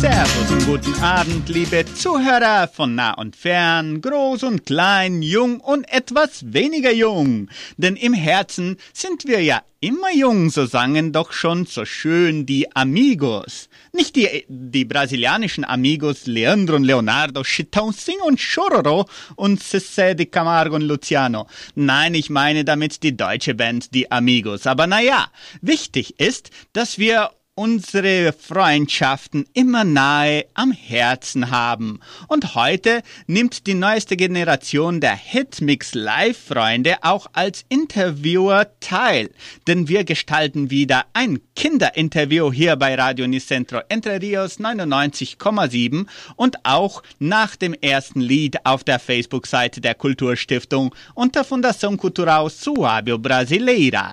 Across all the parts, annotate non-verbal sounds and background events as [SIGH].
Servus und guten Abend, liebe Zuhörer von nah und fern, groß und klein, jung und etwas weniger jung. Denn im Herzen sind wir ja immer jung, so sangen doch schon so schön die Amigos. Nicht die, die brasilianischen Amigos Leandro und Leonardo, Chitão Sing und Chororo und Cessé de Camargo und Luciano. Nein, ich meine damit die deutsche Band, die Amigos. Aber naja, wichtig ist, dass wir unsere Freundschaften immer nahe am Herzen haben. Und heute nimmt die neueste Generation der Hitmix Live Freunde auch als Interviewer teil, denn wir gestalten wieder ein Kinderinterview hier bei Radio Nicentro Entre Rios 99,7 und auch nach dem ersten Lied auf der Facebook-Seite der Kulturstiftung unter Fundação Cultural Suábio Brasileira.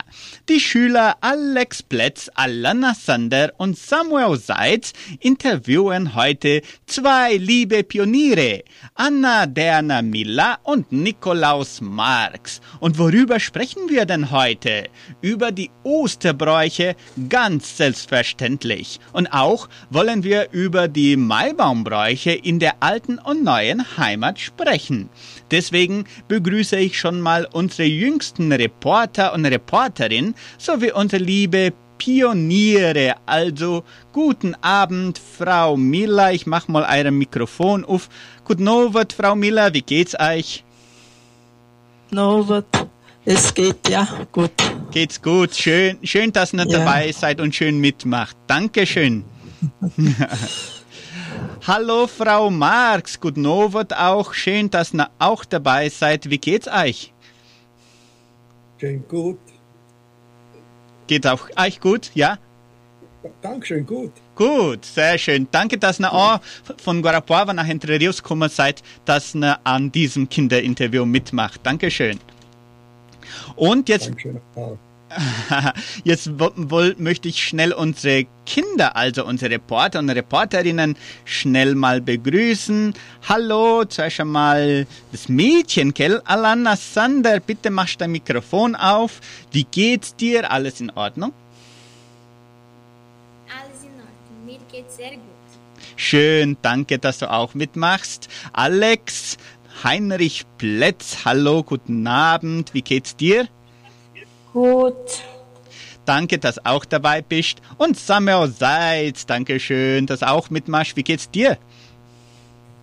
Die Schüler Alex Pletz, Alana Sander Alexander und Samuel Seitz interviewen heute zwei liebe Pioniere, Anna Derna Miller und Nikolaus Marx. Und worüber sprechen wir denn heute? Über die Osterbräuche ganz selbstverständlich. Und auch wollen wir über die Maibaumbräuche in der alten und neuen Heimat sprechen. Deswegen begrüße ich schon mal unsere jüngsten Reporter und Reporterin sowie unsere liebe Pioniere. Also guten Abend, Frau Miller. Ich mach mal euer Mikrofon auf. Guten Abend, Frau Miller. Wie geht's euch? Abend. Es geht ja gut. Geht's gut. Schön, schön, dass ihr ja. dabei seid und schön mitmacht. Dankeschön. [LAUGHS] Hallo, Frau Marx. Guten Abend auch. Schön, dass ihr auch dabei seid. Wie geht's euch? Schön gut. Geht auch euch gut, ja? Dankeschön, gut. Gut, sehr schön. Danke, dass ihr auch von Guarapuava nach Entre Rios gekommen seid, dass ihr an diesem Kinderinterview mitmacht. Dankeschön. Und jetzt. Dankeschön. [LAUGHS] Jetzt möchte ich schnell unsere Kinder, also unsere Reporter und Reporterinnen, schnell mal begrüßen. Hallo, zuerst einmal das Mädchen, Kell. Alana Sander, bitte machst dein Mikrofon auf. Wie geht's dir? Alles in Ordnung? Alles in Ordnung. Mir geht's sehr gut. Schön, danke, dass du auch mitmachst. Alex, Heinrich Plätz, hallo, guten Abend. Wie geht's dir? Gut. Danke, dass auch dabei bist. Und Samuel Seitz, danke schön, dass auch mitmachst. Wie geht's dir?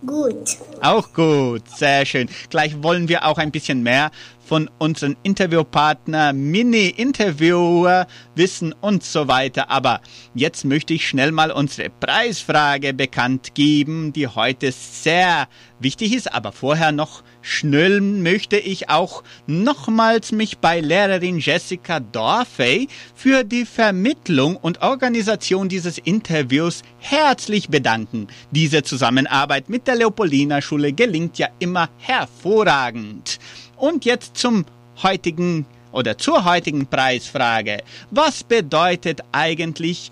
Gut. Auch gut, sehr schön. Gleich wollen wir auch ein bisschen mehr von unseren Interviewpartner, Mini-Interviewer wissen und so weiter. Aber jetzt möchte ich schnell mal unsere Preisfrage bekannt geben, die heute sehr wichtig ist. Aber vorher noch schnell möchte ich auch nochmals mich bei Lehrerin Jessica Dorfey für die Vermittlung und Organisation dieses Interviews herzlich bedanken. Diese Zusammenarbeit mit der Leopoldina Schule gelingt ja immer hervorragend. Und jetzt zum heutigen oder zur heutigen Preisfrage. Was bedeutet eigentlich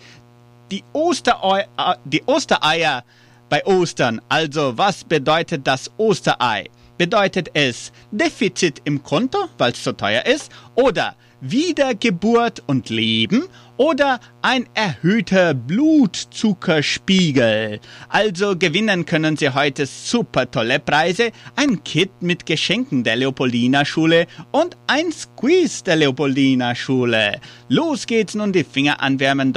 die, Osterei, äh, die Ostereier bei Ostern? Also was bedeutet das Osterei? Bedeutet es Defizit im Konto, weil es so teuer ist? Oder Wiedergeburt und Leben? Oder ein erhöhter Blutzuckerspiegel. Also gewinnen können Sie heute super tolle Preise, ein Kit mit Geschenken der Leopoldina Schule und ein Squeeze der Leopoldina Schule. Los geht's nun die Finger anwärmen,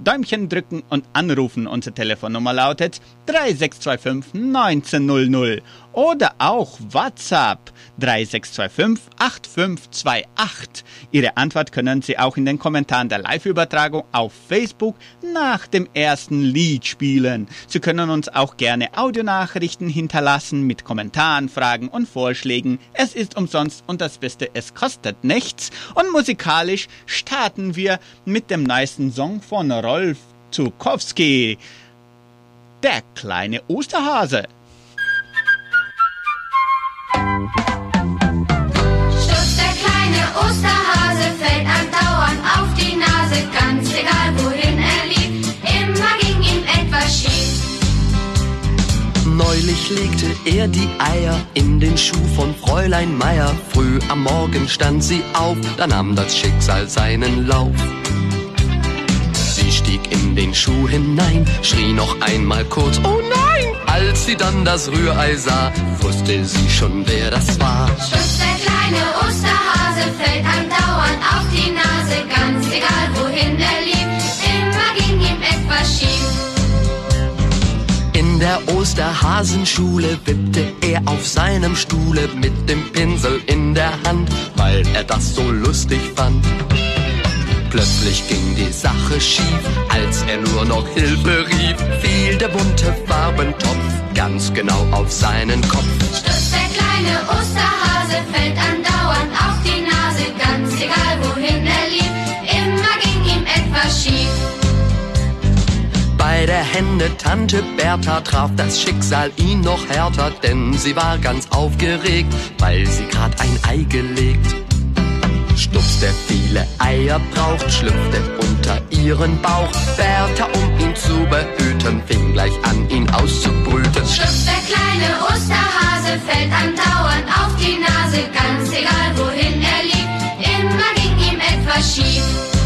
Däumchen drücken und anrufen. Unsere Telefonnummer lautet 3625 1900 oder auch WhatsApp 3625 8528. Ihre Antwort können Sie auch in den Kommentaren der Live-Übertragung auf Facebook nach dem ersten Lied spielen. Sie können uns auch gerne Audionachrichten hinterlassen mit Kommentaren, Fragen und Vorschlägen. Es ist umsonst und das Beste, es kostet nichts. Und musikalisch starten wir mit dem neuesten Song von Rolf Zukowski. Der kleine Osterhase. Stutzt der kleine Osterhase, fällt einem dauernd auf Legte er die Eier in den Schuh von Fräulein Meier. Früh am Morgen stand sie auf, da nahm das Schicksal seinen Lauf. Sie stieg in den Schuh hinein, schrie noch einmal kurz, oh nein! Als sie dann das Rührei sah, wusste sie schon, wer das war. Stutz der kleine Osterhase fällt andauernd auf die Nase, ganz egal wohin er lief, In der Osterhasenschule wippte er auf seinem Stuhle mit dem Pinsel in der Hand, weil er das so lustig fand. Plötzlich ging die Sache schief, als er nur noch Hilfe rief, fiel der bunte Farbentopf ganz genau auf seinen Kopf. Stutz der kleine Osterhase fällt andauernd auf die Nase, ganz egal wohin er lief, immer ging ihm etwas schief. Bei der Hände Tante Bertha traf das Schicksal ihn noch härter, denn sie war ganz aufgeregt, weil sie grad ein Ei gelegt. Stups, der viele Eier braucht, schlüpfte unter ihren Bauch. Bertha, um ihn zu behüten, fing gleich an, ihn auszubrüten. Stutz der kleine Osterhase fällt andauernd auf die Nase, ganz egal wohin er lief, immer ging ihm etwas schief.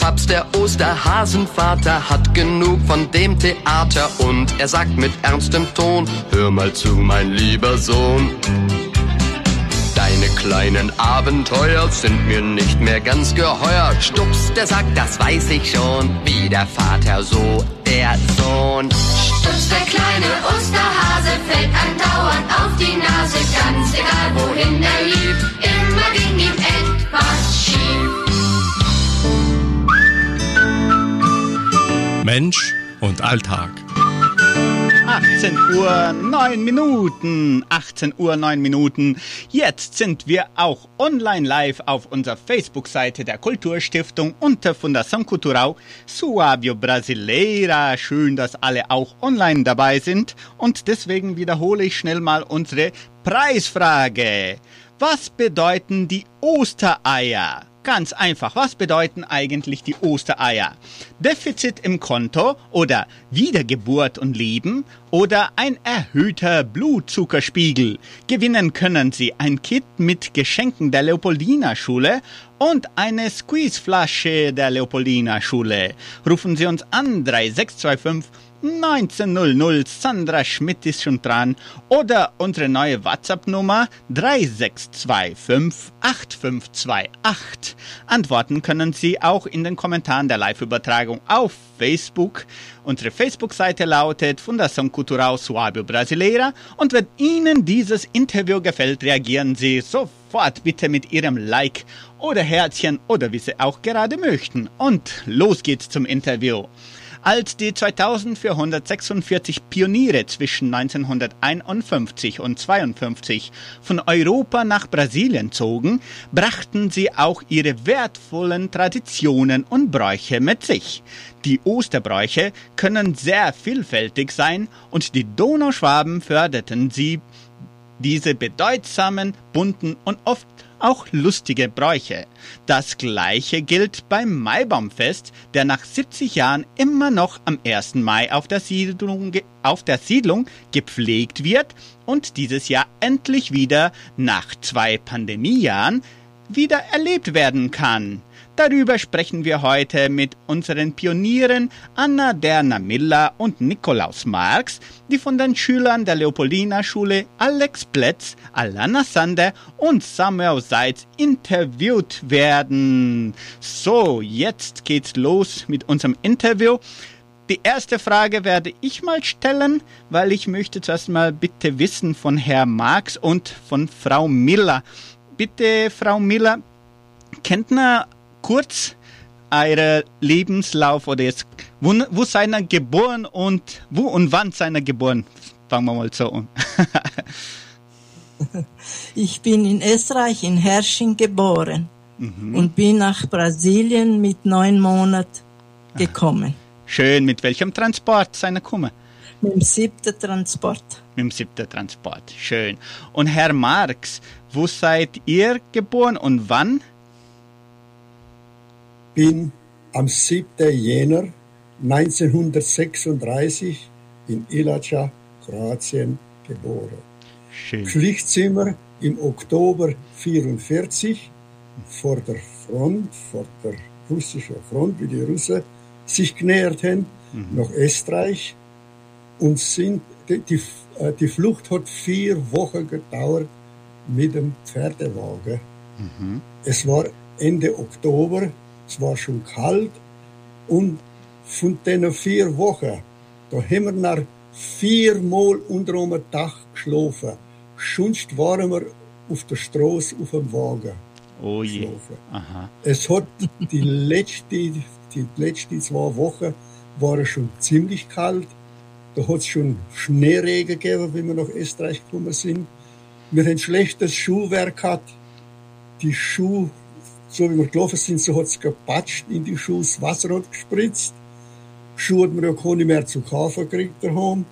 Papst, der Osterhasenvater, hat genug von dem Theater und er sagt mit ernstem Ton, hör mal zu, mein lieber Sohn. Deine kleinen Abenteuer sind mir nicht mehr ganz geheuer. Stups, der sagt, das weiß ich schon, wie der Vater, so der Sohn. Stutz der kleine Osterhase fällt andauernd auf die Nase, ganz egal wohin er lief, immer ging ihm etwas schief. Mensch und Alltag. 18 Uhr 9 Minuten. 18 Uhr 9 Minuten. Jetzt sind wir auch online live auf unserer Facebook-Seite der Kulturstiftung unter Fundação Cultural Suábio Brasileira. Schön, dass alle auch online dabei sind. Und deswegen wiederhole ich schnell mal unsere Preisfrage. Was bedeuten die Ostereier? Ganz einfach, was bedeuten eigentlich die Ostereier? Defizit im Konto oder Wiedergeburt und Leben oder ein erhöhter Blutzuckerspiegel? Gewinnen können Sie ein Kit mit Geschenken der Leopoldina Schule und eine Squeezeflasche der Leopoldina Schule. Rufen Sie uns an 3625 1900, Sandra Schmidt ist schon dran. Oder unsere neue WhatsApp-Nummer 3625 8528. Antworten können Sie auch in den Kommentaren der Live-Übertragung auf Facebook. Unsere Facebook-Seite lautet Fundação Cultural Suábio Brasileira. Und wenn Ihnen dieses Interview gefällt, reagieren Sie sofort bitte mit Ihrem Like oder Herzchen oder wie Sie auch gerade möchten. Und los geht's zum Interview. Als die 2446 Pioniere zwischen 1951 und 52 von Europa nach Brasilien zogen, brachten sie auch ihre wertvollen Traditionen und Bräuche mit sich. Die Osterbräuche können sehr vielfältig sein und die Donauschwaben förderten sie diese bedeutsamen, bunten und oft auch lustige Bräuche. Das gleiche gilt beim Maibaumfest, der nach 70 Jahren immer noch am 1. Mai auf der Siedlung, auf der Siedlung gepflegt wird und dieses Jahr endlich wieder nach zwei Pandemiejahren wieder erlebt werden kann. Darüber sprechen wir heute mit unseren Pionieren Anna Derna Miller und Nikolaus Marx, die von den Schülern der Leopoldina Schule Alex Plätz, Alana Sander und Samuel Seitz interviewt werden. So, jetzt geht's los mit unserem Interview. Die erste Frage werde ich mal stellen, weil ich möchte zuerst mal bitte wissen von Herr Marx und von Frau Miller. Bitte, Frau Miller, kennt ihr kurz Ihren Lebenslauf oder jetzt, wo, wo seid ihr geboren und wo und wann seid ihr geboren? Fangen wir mal so an. [LAUGHS] Ich bin in Österreich, in Hersching geboren und bin nach Brasilien mit neun Monaten gekommen. Schön, mit welchem Transport seid ihr gekommen? Mit dem siebten Transport. Mit dem siebten Transport. Schön. Und Herr Marx, wo seid ihr geboren und wann? Bin am 7. Jänner 1936 in Ilaca Kroatien geboren. Schön. Pflichtzimmer im Oktober 44 vor der Front, vor der russischen Front, wie die Russen sich genähert haben, nach Österreich und sind, die, die, äh, die Flucht hat vier Wochen gedauert mit dem Pferdewagen. Es war Ende Oktober, es war schon kalt und von den vier Wochen, da haben wir nach viermal unter einem Dach geschlafen. Sonst waren wir auf der Straße auf dem Wagen Oh je. geschlafen. Aha. Es hat die letzte, die letzten zwei Wochen waren schon ziemlich kalt. Da hat es schon Schneeregen gegeben, wie wir nach Österreich gekommen sind. Wir haben schlechtes Schuhwerk gehabt. Die Schuhe, so wie wir gelaufen sind, so hat es gepatscht in die Schuhe, das Wasser hat gespritzt. Schuhe hat man ja keine mehr zu kaufen gekriegt daheim.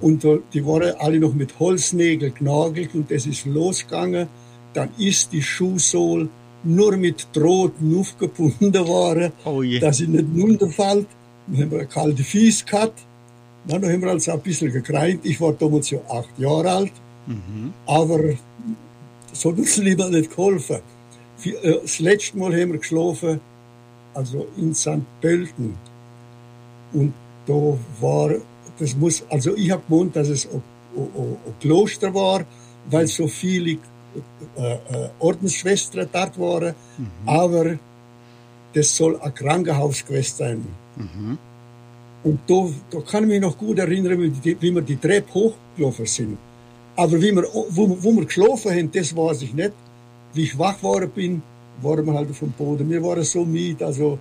Und da- die waren alle noch mit Holznägeln genagelt und das ist losgegangen. Dann ist die Schuhsohle nur mit Drohten aufgebunden worden, Oh je. dass sie nicht runterfällt. Dann haben wir eine kalte Fies gehabt. Dann haben wir also ein bisschen gekreint. Ich war damals ja acht Jahre alt. Aber das hat uns [LAUGHS] lieber nicht geholfen. Äh, Das letzte Mal haben wir geschlafen, also in St. Pölten. Und da war, das muss, also ich habe gewohnt, dass es ein, ein, ein Kloster war, weil so viele äh, äh, Ordensschwestern dort waren. Aber das soll ein Krankenhaus gewesen sein. Und da, da kann ich mich noch gut erinnern, wie, wie wir die Treppe hochgelaufen sind. Aber wie wir, wo, wo wir geschlafen haben, das weiß ich nicht. Wie ich wach geworden bin, waren wir halt auf dem Boden. Wir waren so müde, also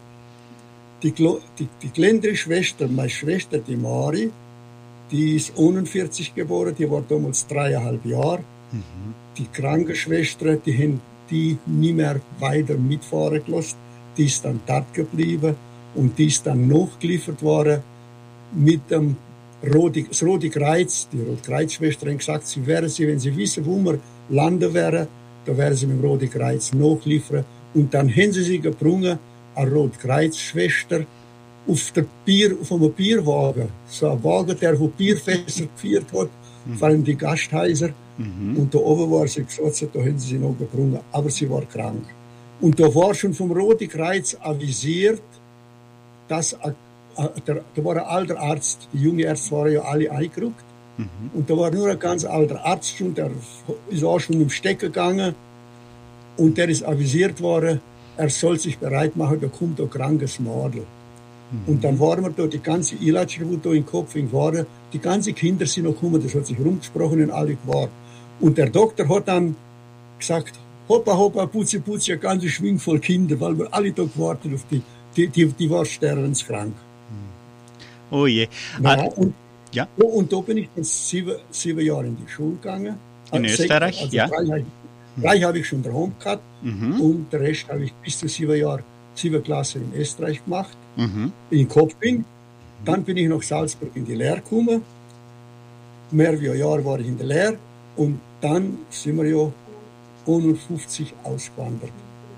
die, die, die kleinere Schwester, meine Schwester, die Mari, die ist 41 geboren, die war damals dreieinhalb Jahre. Die Krankenschwester, die haben die nie mehr weiter mitfahren gelassen. Die ist dann dort geblieben und die ist dann nachgeliefert worden mit dem Rote, das Rote Kreuz. Die Rote Kreuzschwester haben gesagt, sie wären sie, wenn sie wissen, wo wir landen wären, da wären sie mit dem Rote Kreuz nachliefern. Und dann haben sie sie gebrungen, eine Rote Kreuzschwester, auf, der Bier, auf einem Bierwagen. So ein Wagen, der wo Bierfässer geführt hat, vor allem die Gasthäuser. Und da oben war sie gesagt, da haben sie sie noch gebrungen. Aber sie war krank. Und da war schon vom Roten Kreuz avisiert, dass ein, ein, der, da war ein alter Arzt, die jungen Ärzte waren ja alle eingerückt. Und da war nur ein ganz alter Arzt schon, der ist auch schon im Steck gegangen. Und der ist avisiert worden, er soll sich bereit machen, da kommt ein krankes Mädel. Und dann waren wir da, die ganze Ilatsche, wo da in Kopfing waren, die ganze Kinder sind noch gekommen, das hat sich rumgesprochen und alle gewahrt. Und der Doktor hat dann gesagt, hoppa, hoppa, putzi, putzi, ein ganzer Schwing voll Kinder, weil wir alle da gewartet auf die, die, die, die war sterbenskrank. Oh je. Ja, Ah, und, ja. ja, und da bin ich dann sieben, sieben Jahre in die Schule gegangen. In Also Österreich, also ja. Drei, habe- drei habe ich schon daheim gehabt Mhm. und den Rest habe ich bis zu sieben Jahre, sieben Klasse in Österreich gemacht, Mhm. in Kopfing. Dann bin ich nach Salzburg in die Lehre gekommen. Mehr wie ein Jahr war ich in der Lehre und dann sind wir ja 51 ausgewandert.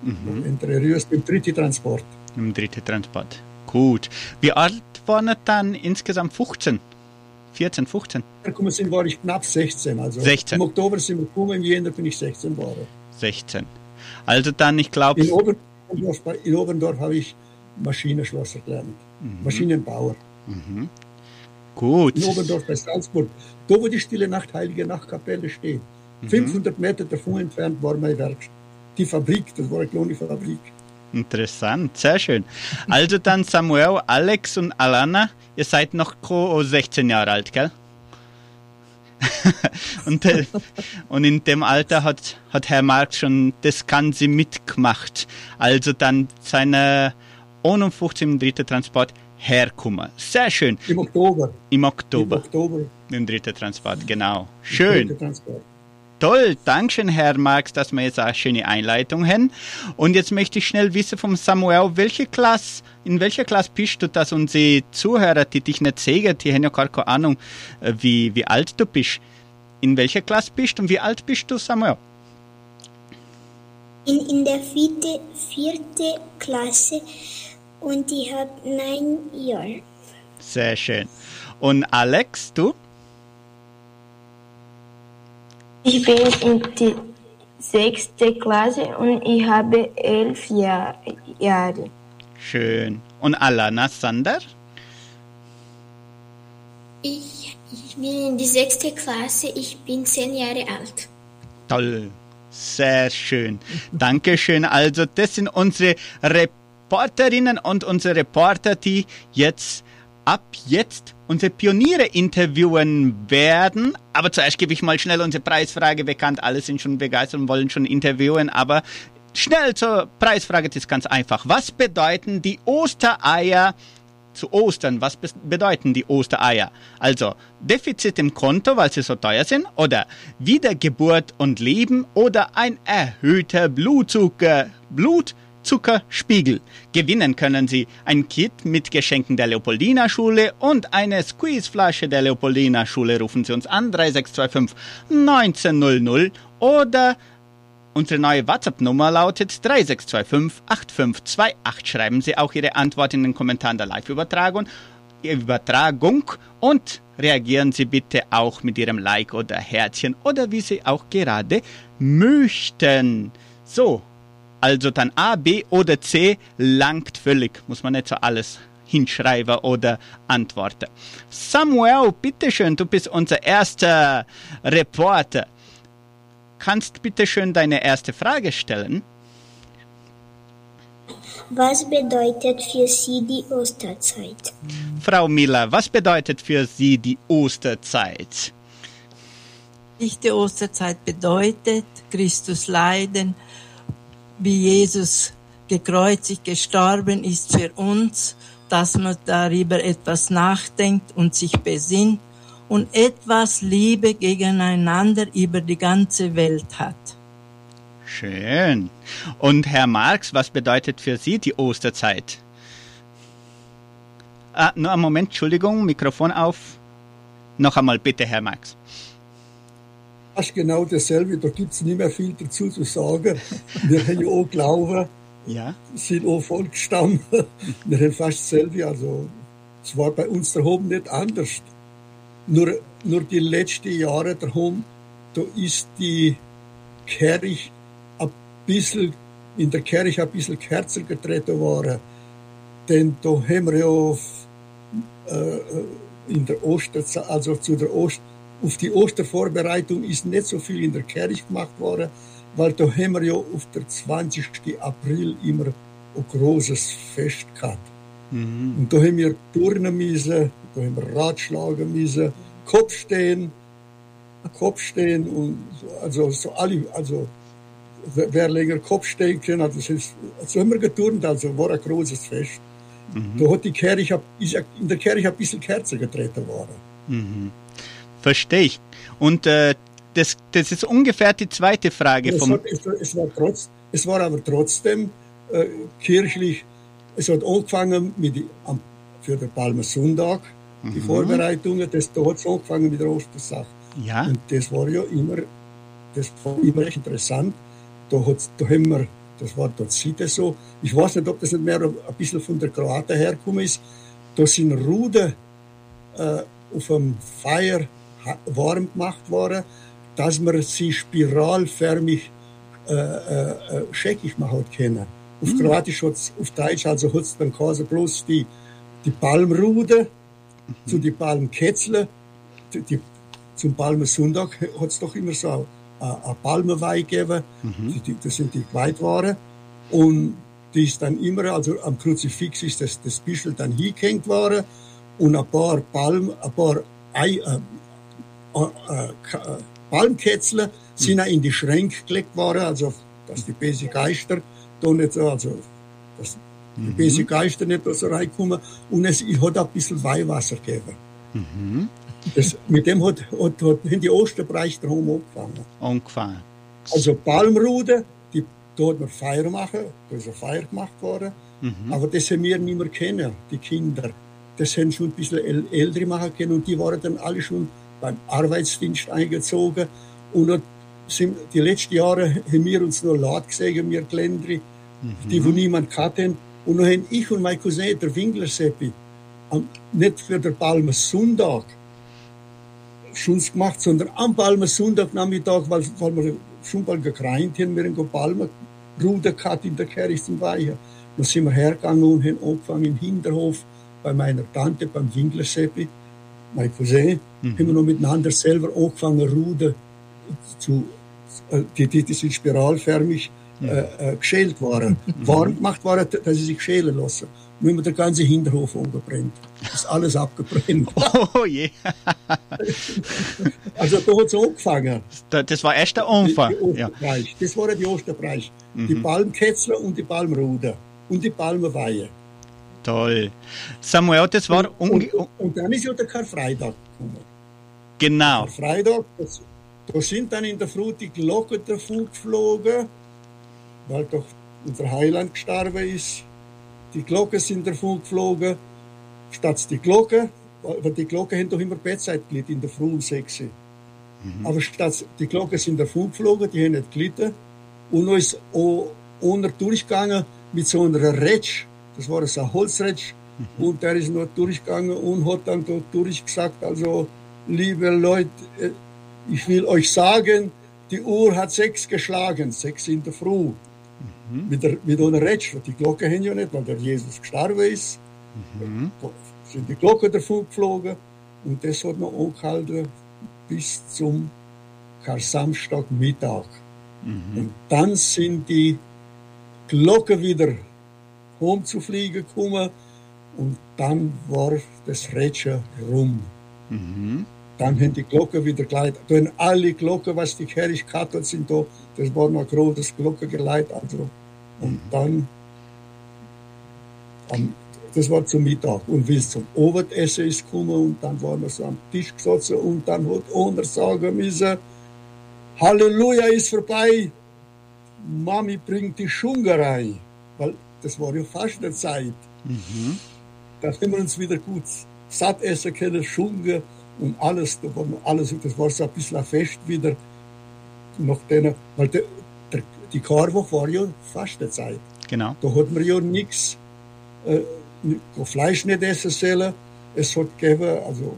Mhm. Entre Rios, im dritten Transport. Im dritten Transport. Gut. Wie alt waren dann insgesamt? 15? 14, 15? gekommen sind, war ich knapp 16. Also 16. Im Oktober sind wir gekommen, im Jänner bin ich 16 geworden. 16. Also dann, ich glaube, In Oberndorf, in Oberndorf habe ich Maschinenschlosser gelernt. Mhm. Maschinenbauer. gut. In Oberndorf bei Salzburg. Da, wo die Stille Nacht, Heilige Nachtkapelle steht. Mhm. 500 Meter davon entfernt war meine Werkstatt. Die Fabrik, das war eine kleine Fabrik. Interessant, sehr schön. Also dann Samuel, Alex und Alana, ihr seid noch co- 16 Jahre alt, gell? [LAUGHS] und, äh, und in dem Alter hat, hat Herr Marx schon das Ganze mitgemacht. Also dann seine 51 im dritten Transport herkommen. Sehr schön. Im Oktober. Im Im Oktober Oktober. im dritten Transport, genau. Schön. dritter Transport. Toll, Dankeschön, Herr Marx, dass wir jetzt eine schöne Einleitung haben. Und jetzt möchte ich schnell wissen vom Samuel, welche Klasse, in welcher Klasse bist du, dass unsere Zuhörer, die dich nicht sehen, die haben ja gar keine Ahnung, äh, wie, wie alt du bist. In welcher Klasse bist du und wie alt bist du, Samuel? In, in der vierte, vierte Klasse und ich habe neun Jahre. Sehr schön. Und Alex, du? Ich bin in die sechste Klasse und ich habe elf Jahr, Jahre. Schön. Und Alana Sander? Ich, ich bin in die sechste Klasse, ich bin zehn Jahre alt. Toll. Sehr schön. Dankeschön. Also, das sind unsere Reporterinnen und unsere Reporter, die jetzt ab jetzt unsere Pioniere interviewen werden. Aber zuerst gebe ich mal schnell unsere Preisfrage bekannt. Alle sind schon begeistert und wollen schon interviewen, aber schnell zur Preisfrage, das ist ganz einfach. Was bedeuten die Ostereier zu Ostern? Was bedeuten die Ostereier? Also Defizit im Konto, weil sie so teuer sind, oder Wiedergeburt und Leben oder ein erhöhter Blutzucker, Blutzuckerspiegel. Gewinnen können Sie ein Kit mit Geschenken der Leopoldina Schule und eine Squeezeflasche der Leopoldina Schule. Rufen Sie uns an 3625 1900 oder Unsere neue WhatsApp-Nummer lautet 3625 8528. Schreiben Sie auch Ihre Antwort in den Kommentaren der Live-Übertragung Übertragung und reagieren Sie bitte auch mit Ihrem Like oder Herzchen oder wie Sie auch gerade möchten. So, also dann A, B oder C langt völlig. Muss man nicht so alles hinschreiben oder antworten. Samuel, bitteschön, du bist unser erster Reporter. Kannst bitte schön deine erste Frage stellen? Was bedeutet für Sie die Osterzeit? Frau Miller, was bedeutet für Sie die Osterzeit? Dichte Osterzeit bedeutet Christus Leiden, wie Jesus gekreuzigt gestorben ist für uns, dass man darüber etwas nachdenkt und sich besinnt und etwas Liebe gegeneinander über die ganze Welt hat. Schön. Und Herr Marx, was bedeutet für Sie die Osterzeit? Ah, nur einen Moment, Entschuldigung, Mikrofon auf. Noch einmal bitte, Herr Marx. Fast genau dasselbe, da gibt es nicht mehr viel dazu zu sagen. Wir haben ja auch Glauben, [LAUGHS] Ja? sind auch Volksstamm. Wir haben fast dasselbe, also es war bei uns daheim nicht anders. Nur, nur die letzten Jahre daheim, da ist die Kirche ein bisschen, in der Kirche ein bisschen kürzer getreten worden. Denn da haben wir ja auf, äh, in der Osterzeit, also zu der Ost, auf die Ostervorbereitung ist nicht so viel in der Kirche gemacht worden, weil da haben wir ja auf der 20. April immer ein großes Fest gehabt. Und da haben wir turnen müssen, da haben wir Ratschlagen müssen, Kopfstehen, Kopfstehen und so, also so alle, also wer länger Kopf stehen kann, also das ist, so haben wir geturnt, also war ein großes Fest. Da hat die Kirche, ist in der Kirche ein bisschen kürzer getreten worden. Verstehe ich. Und äh, das, das ist ungefähr die zweite Frage Es, vom. hat, es, war- es, war trotz, es war aber trotzdem äh, kirchlich, es hat angefangen mit die, am, für den Palmsonntag, die Vorbereitungen, das, da hat es angefangen mit der Ostersache. Ja? Und das war ja immer, das war immer recht interessant. Da, hat's, da haben wir, das war dort Sitte so. Ich weiß nicht, ob das nicht mehr ein bisschen von der Kroaten hergekommen ist. Da sind Ruder äh, auf einem Feuer ha- warm gemacht worden, dass man sie spiralförmig äh, äh, äh, scheckig machen können. Auf Kroatisch hat's, auf Deutsch also hat es dann quasi bloß die, die Palmrude zu die Palmketzle, die, die, zum Palmsonntag hat es doch immer so eine, Palmenweih gegeben, die, die, das sind die geweiht waren. Und die ist dann immer, also am Kruzifix ist das, das Bischel dann hingehängt worden und ein paar Palm, ein paar Ei, äh, äh, äh, äh, Palmketzle sind auch in die Schränke gelegt worden, also dass die böse Geister da nicht so, also dass die böse Geister nicht da so reinkommen und es hat auch ein bisschen Weihwasser gegeben. Das, mit dem hat, hat, hat, haben die Osterbreich daheim angefangen. Ungefähr. Also Palmrude, die, da hat man Feier machen, da ist eine Feier gemacht worden. Aber das haben wir nicht mehr kennen, die Kinder. Das haben schon ein bisschen äl- ältere machen können und die waren dann alle schon beim Arbeitsdienst eingezogen. Und sind, die letzten Jahre haben wir uns noch laut gesehen, wir Glendri, die wo niemand hatten. Und dann haben ich und mein Cousin, der Winkler Seppi, nicht für den Palmsonntag, schon gemacht, sondern am Palmer Sonntagnachmittag, weil, weil wir schon mal gekreint haben, wir haben Palmer Ruder gehabt in der Kirche zum Weihen. Dann sind wir hergegangen und haben angefangen im Hinterhof bei meiner Tante, beim Winklerseppi, mein Cousin, haben wir noch miteinander selber angefangen, Ruder zu, äh, die, die, die sind spiralförmig äh, äh, geschält waren, warm gemacht waren, dass sie sich schälen lassen. Nun haben wir den ganzen Hinterhof umgebrannt. Ist alles abgebrannt. [LAUGHS] Oh je, Also da hat es angefangen. Da- das war erst der Anfang. Die, die Ja. Das waren die Osterpreis. Die Palmketzler und die Palmruder. Und die Palmenweihe. Toll. Samuel, das war Und, und, und dann ist ja der Karfreitag gekommen. genau. Karfreitag, das, da sind dann in der Früh die Glocken davon geflogen, weil doch unser Heiland gestorben ist. Die Glocken sind davon geflogen. Statt die Glocken, weil die Glocken haben doch immer Bettzeitglied in der Früh um 6 Uhr. Aber statt die Glocken sind davon geflogen, die haben nicht gelitten. Und ist auch einer durchgegangen mit so einer Retsch. Das war ein Holzretsch. [LAUGHS] Und der ist noch durchgegangen und hat dann dort durchgesagt, also, liebe Leute, äh, ich will euch sagen, die Uhr hat sechs geschlagen, sechs in der Früh. Mit, der, mit einer Retsch, die Glocke haben ja nicht, weil der Jesus gestorben ist. Da sind die Glocken davon geflogen und das hat noch angehalten bis zum Kar-Samstagmittag. Und dann sind die Glocken wieder home zu fliegen gekommen und dann war das Rätsel rum. Dann haben die Glocken wieder geleitet. Dann alle Glocken, was die Kirche gehabt hat, sind da, das war noch großes Glockengeleit. Also. Und dann, am, das war zum Mittag. Und wie es zum Abendessen ist gekommen und dann waren wir so am Tisch gesessen und dann hat einer sagen müssen, Halleluja ist vorbei, Mami bringt die Schungerei. Weil das war ja fast eine Zeit. Da haben wir uns wieder gut satt essen können, Schunge und alles. Da war alles. Das war so ein bisschen ein Fest wieder. Nach denen, weil der, der, die Karwoche war ja Fastenzeit. Genau. Da hat man ja nichts, äh, Fleisch nicht essen sollen. Es hat gegeben, also,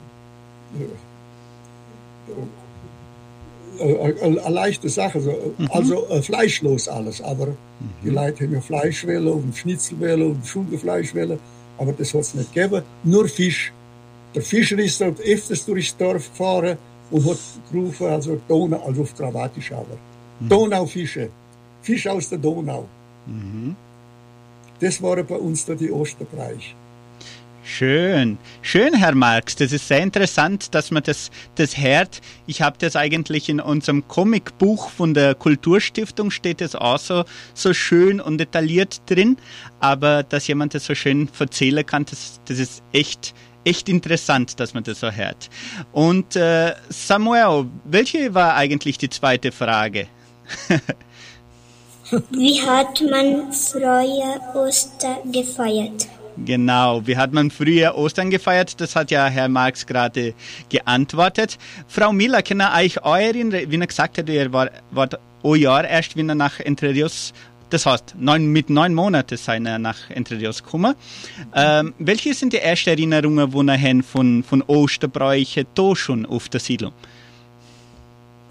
äh, äh, äh, eine, eine leichte Sache, also, also äh, fleischlos alles. Aber die Leute haben ja Fleisch wählen und Schnitzel wählen und Schulgefleisch wählen. Aber das hat es nicht gegeben. Nur Fisch. Der Fischer ist dort öfters durchs Dorf gefahren und hat gerufen, also Donau, also auf Krawatisch aber. Donaufische. Fisch aus der Donau. Das waren bei uns da die Osterpreis. Schön, schön, Herr Marx. Das ist sehr interessant, dass man das, das hört. Ich habe das eigentlich in unserem Comicbuch von der Kulturstiftung steht das auch so, so schön und detailliert drin. Aber dass jemand das so schön erzählen kann, das, das ist echt, echt interessant, dass man das so hört. Und äh, Samuel, welche war eigentlich die zweite Frage? [LAUGHS] Wie hat man früher Oster gefeiert? Genau, wie hat man früher Ostern gefeiert? Das hat ja Herr Marx gerade geantwortet. Frau Miller, kann auch erinnern, wie er gesagt hat, ihr war, war ein Jahr erst, wenn er nach Entre das heißt, neun, mit neun Monaten sei er nach Entre Rios gekommen. Ähm, welche sind die ersten Erinnerungen, die er von, von Osterbräuchen da schon auf der Siedlung?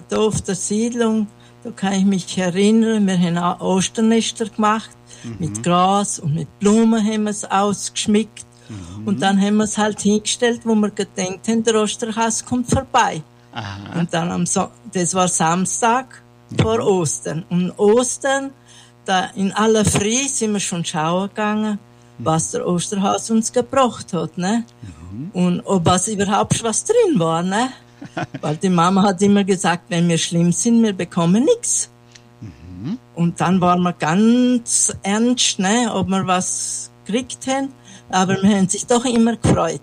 Da auf der Siedlung, da kann ich mich erinnern, wir haben auch Osternester gemacht. Mit Gras und mit Blumen haben wir es ausgeschmückt. Und dann haben wir es halt hingestellt, wo wir gedacht haben, der Osterhase kommt vorbei. Aha. Und dann am so das war Samstag vor Ostern. Und Ostern, da in aller Früh sind wir schon schauen gegangen, was der Osterhase uns gebracht hat, ne? Und ob was überhaupt was drin war, ne? Weil die Mama hat immer gesagt, wenn wir schlimm sind, wir bekommen nichts. Und dann waren wir ganz ernst, ne, ob wir was gekriegt haben. Aber wir haben sich doch immer gefreut.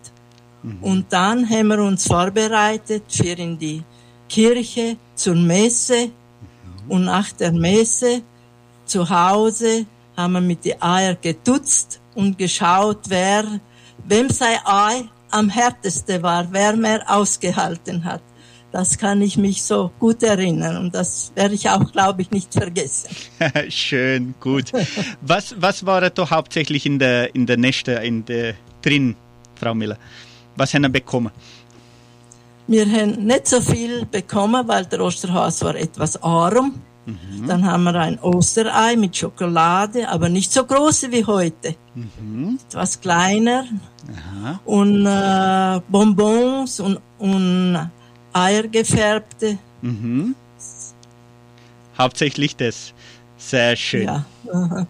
Und dann haben wir uns vorbereitet für in die Kirche zur Messe. Und nach der Messe zu Hause haben wir mit die Eier getutzt und geschaut, wer, wem sein Ei am härtesten war, wer mehr ausgehalten hat. Das kann ich mich so gut erinnern und das werde ich auch, glaube ich, nicht vergessen. [LAUGHS] Schön, gut. Was, was war da hauptsächlich in der, in der Neste in der, drin, Frau Miller? Was haben wir bekommen? Wir haben nicht so viel bekommen, weil der Osterhase war etwas arm. Dann haben wir ein Osterei mit Schokolade, aber nicht so große wie heute. Etwas kleiner. Und äh, Bonbons und, und Eier gefärbte. Hauptsächlich das. Sehr schön. Ja. [LAUGHS]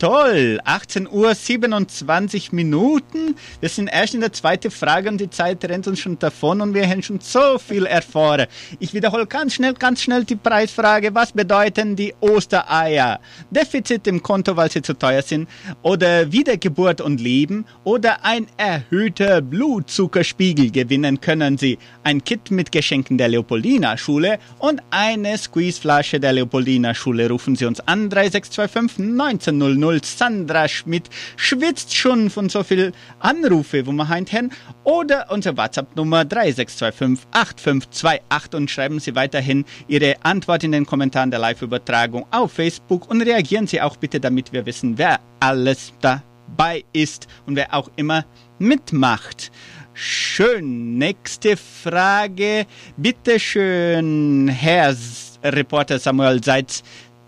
Toll, 18 Uhr 27 Minuten. Wir sind erst in der zweiten Frage und die Zeit rennt uns schon davon und wir haben schon so viel erfahren. Ich wiederhole ganz schnell, ganz schnell die Preisfrage. Was bedeuten die Ostereier? Defizit im Konto, weil sie zu teuer sind oder Wiedergeburt und Leben oder ein erhöhter Blutzuckerspiegel gewinnen können Sie. Ein Kit mit Geschenken der Leopoldina Schule und eine Squeezeflasche der Leopoldina Schule. Rufen Sie uns an 3625 1900. Sandra Schmidt schwitzt schon von so viel Anrufe, wo wir heint haben. Oder unsere WhatsApp-Nummer 3625 8528 und schreiben Sie weiterhin Ihre Antwort in den Kommentaren der Live-Übertragung auf Facebook und reagieren Sie auch bitte, damit wir wissen, wer alles dabei ist und wer auch immer mitmacht. Schön. Nächste Frage. Bitte schön, Herr Reporter Samuel Seitz.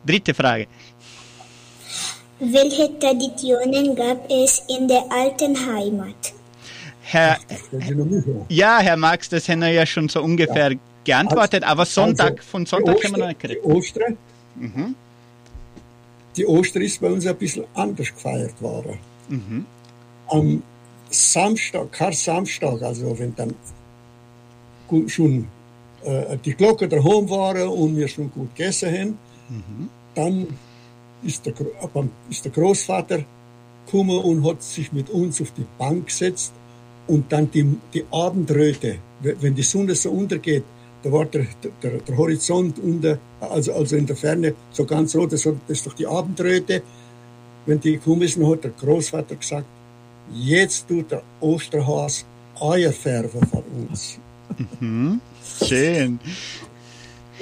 Dritte Frage. Welche Traditionen gab es in der alten Heimat? Herr, ja, Herr Marx, das haben wir ja schon so ungefähr geantwortet, aber Sonntag, Also, von Sonntag die haben wir noch Oster- nicht gekriegt. Die Oster, die Oster ist bei uns ein bisschen anders gefeiert worden. Am Samstag, kein Samstag, also wenn dann schon äh, die Glocken daheim waren und wir schon gut gegessen haben, dann ist der, ist der Großvater gekommen und hat sich mit uns auf die Bank gesetzt und dann die, die Abendröte, we- wenn die Sonne so untergeht, da war der, der, der Horizont unter, also, also in der Ferne so ganz rot, das, ist doch die Abendröte. Wenn die gekommen ist, hat der Großvater gesagt, jetzt tut der Osterhas Eier färben von uns. Schön.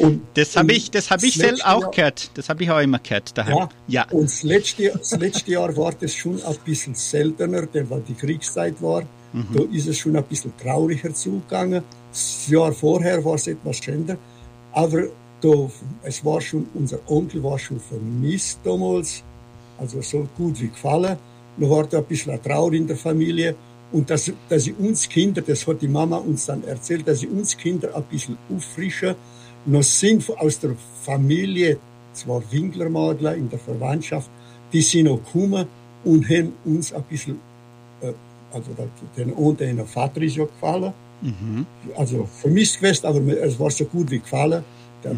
Und, Das habe ich, das habe ich das selbst auch Jahr- gehört. Das habe ich auch immer gehört daheim. Ja, Ja. und das letzte, das letzte Jahr war das schon ein bisschen seltener, denn weil die Kriegszeit war, da ist es schon ein bisschen trauriger zugegangen. Das Jahr vorher war es etwas schöner, aber da, es war schon, unser Onkel war schon vermisst damals, also so gut wie gefallen. Da war da ein bisschen eine Trauer in der Familie und dass, dass sie uns Kinder, das hat die Mama uns dann erzählt, dass sie uns Kinder ein bisschen auffrischen, noch sind aus der Familie, zwar Winklermadler in der Verwandtschaft, die sind noch gekommen und haben uns ein bisschen, äh, also der- den und der Vater ist ja gefallen, also vermisst gewesen, aber es war so gut wie gefallen, der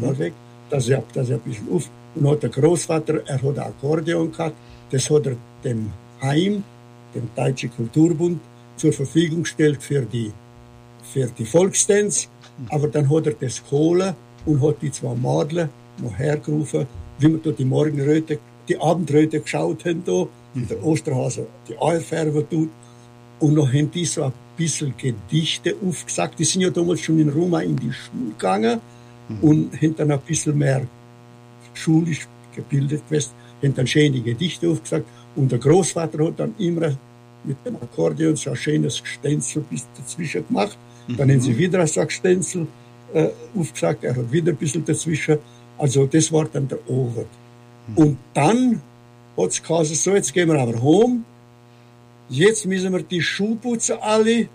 war weg, dass er, dass er ein bisschen auf, und hat der Großvater, er hat ein Akkordeon gehabt, das hat er dem Heim, dem Deutschen Kulturbund, zur Verfügung gestellt für die, für die Volkstanz, aber dann hat er das geholt und hat die zwei Madler noch hergerufen, wie wir da die Morgenröte, die Abendröte geschaut haben da, wie der Osterhase die Eier färben tut, und noch haben die so ein bisschen Gedichte aufgesagt. Die sind ja damals schon in Roma in die Schule gegangen und haben dann ein bisschen mehr schulisch gebildet gewesen, haben dann schöne Gedichte aufgesagt. Und der Großvater hat dann immer mit dem Akkordeon so ein schönes Gestenzel bis dazwischen gemacht. Dann haben sie wieder ein Gestenzel äh, aufgesagt, er hat wieder ein bisschen dazwischen. Also das war dann der Over. Und dann hat es geheißen, so jetzt gehen wir aber home. Jetzt müssen wir die Schuhe putzen alle.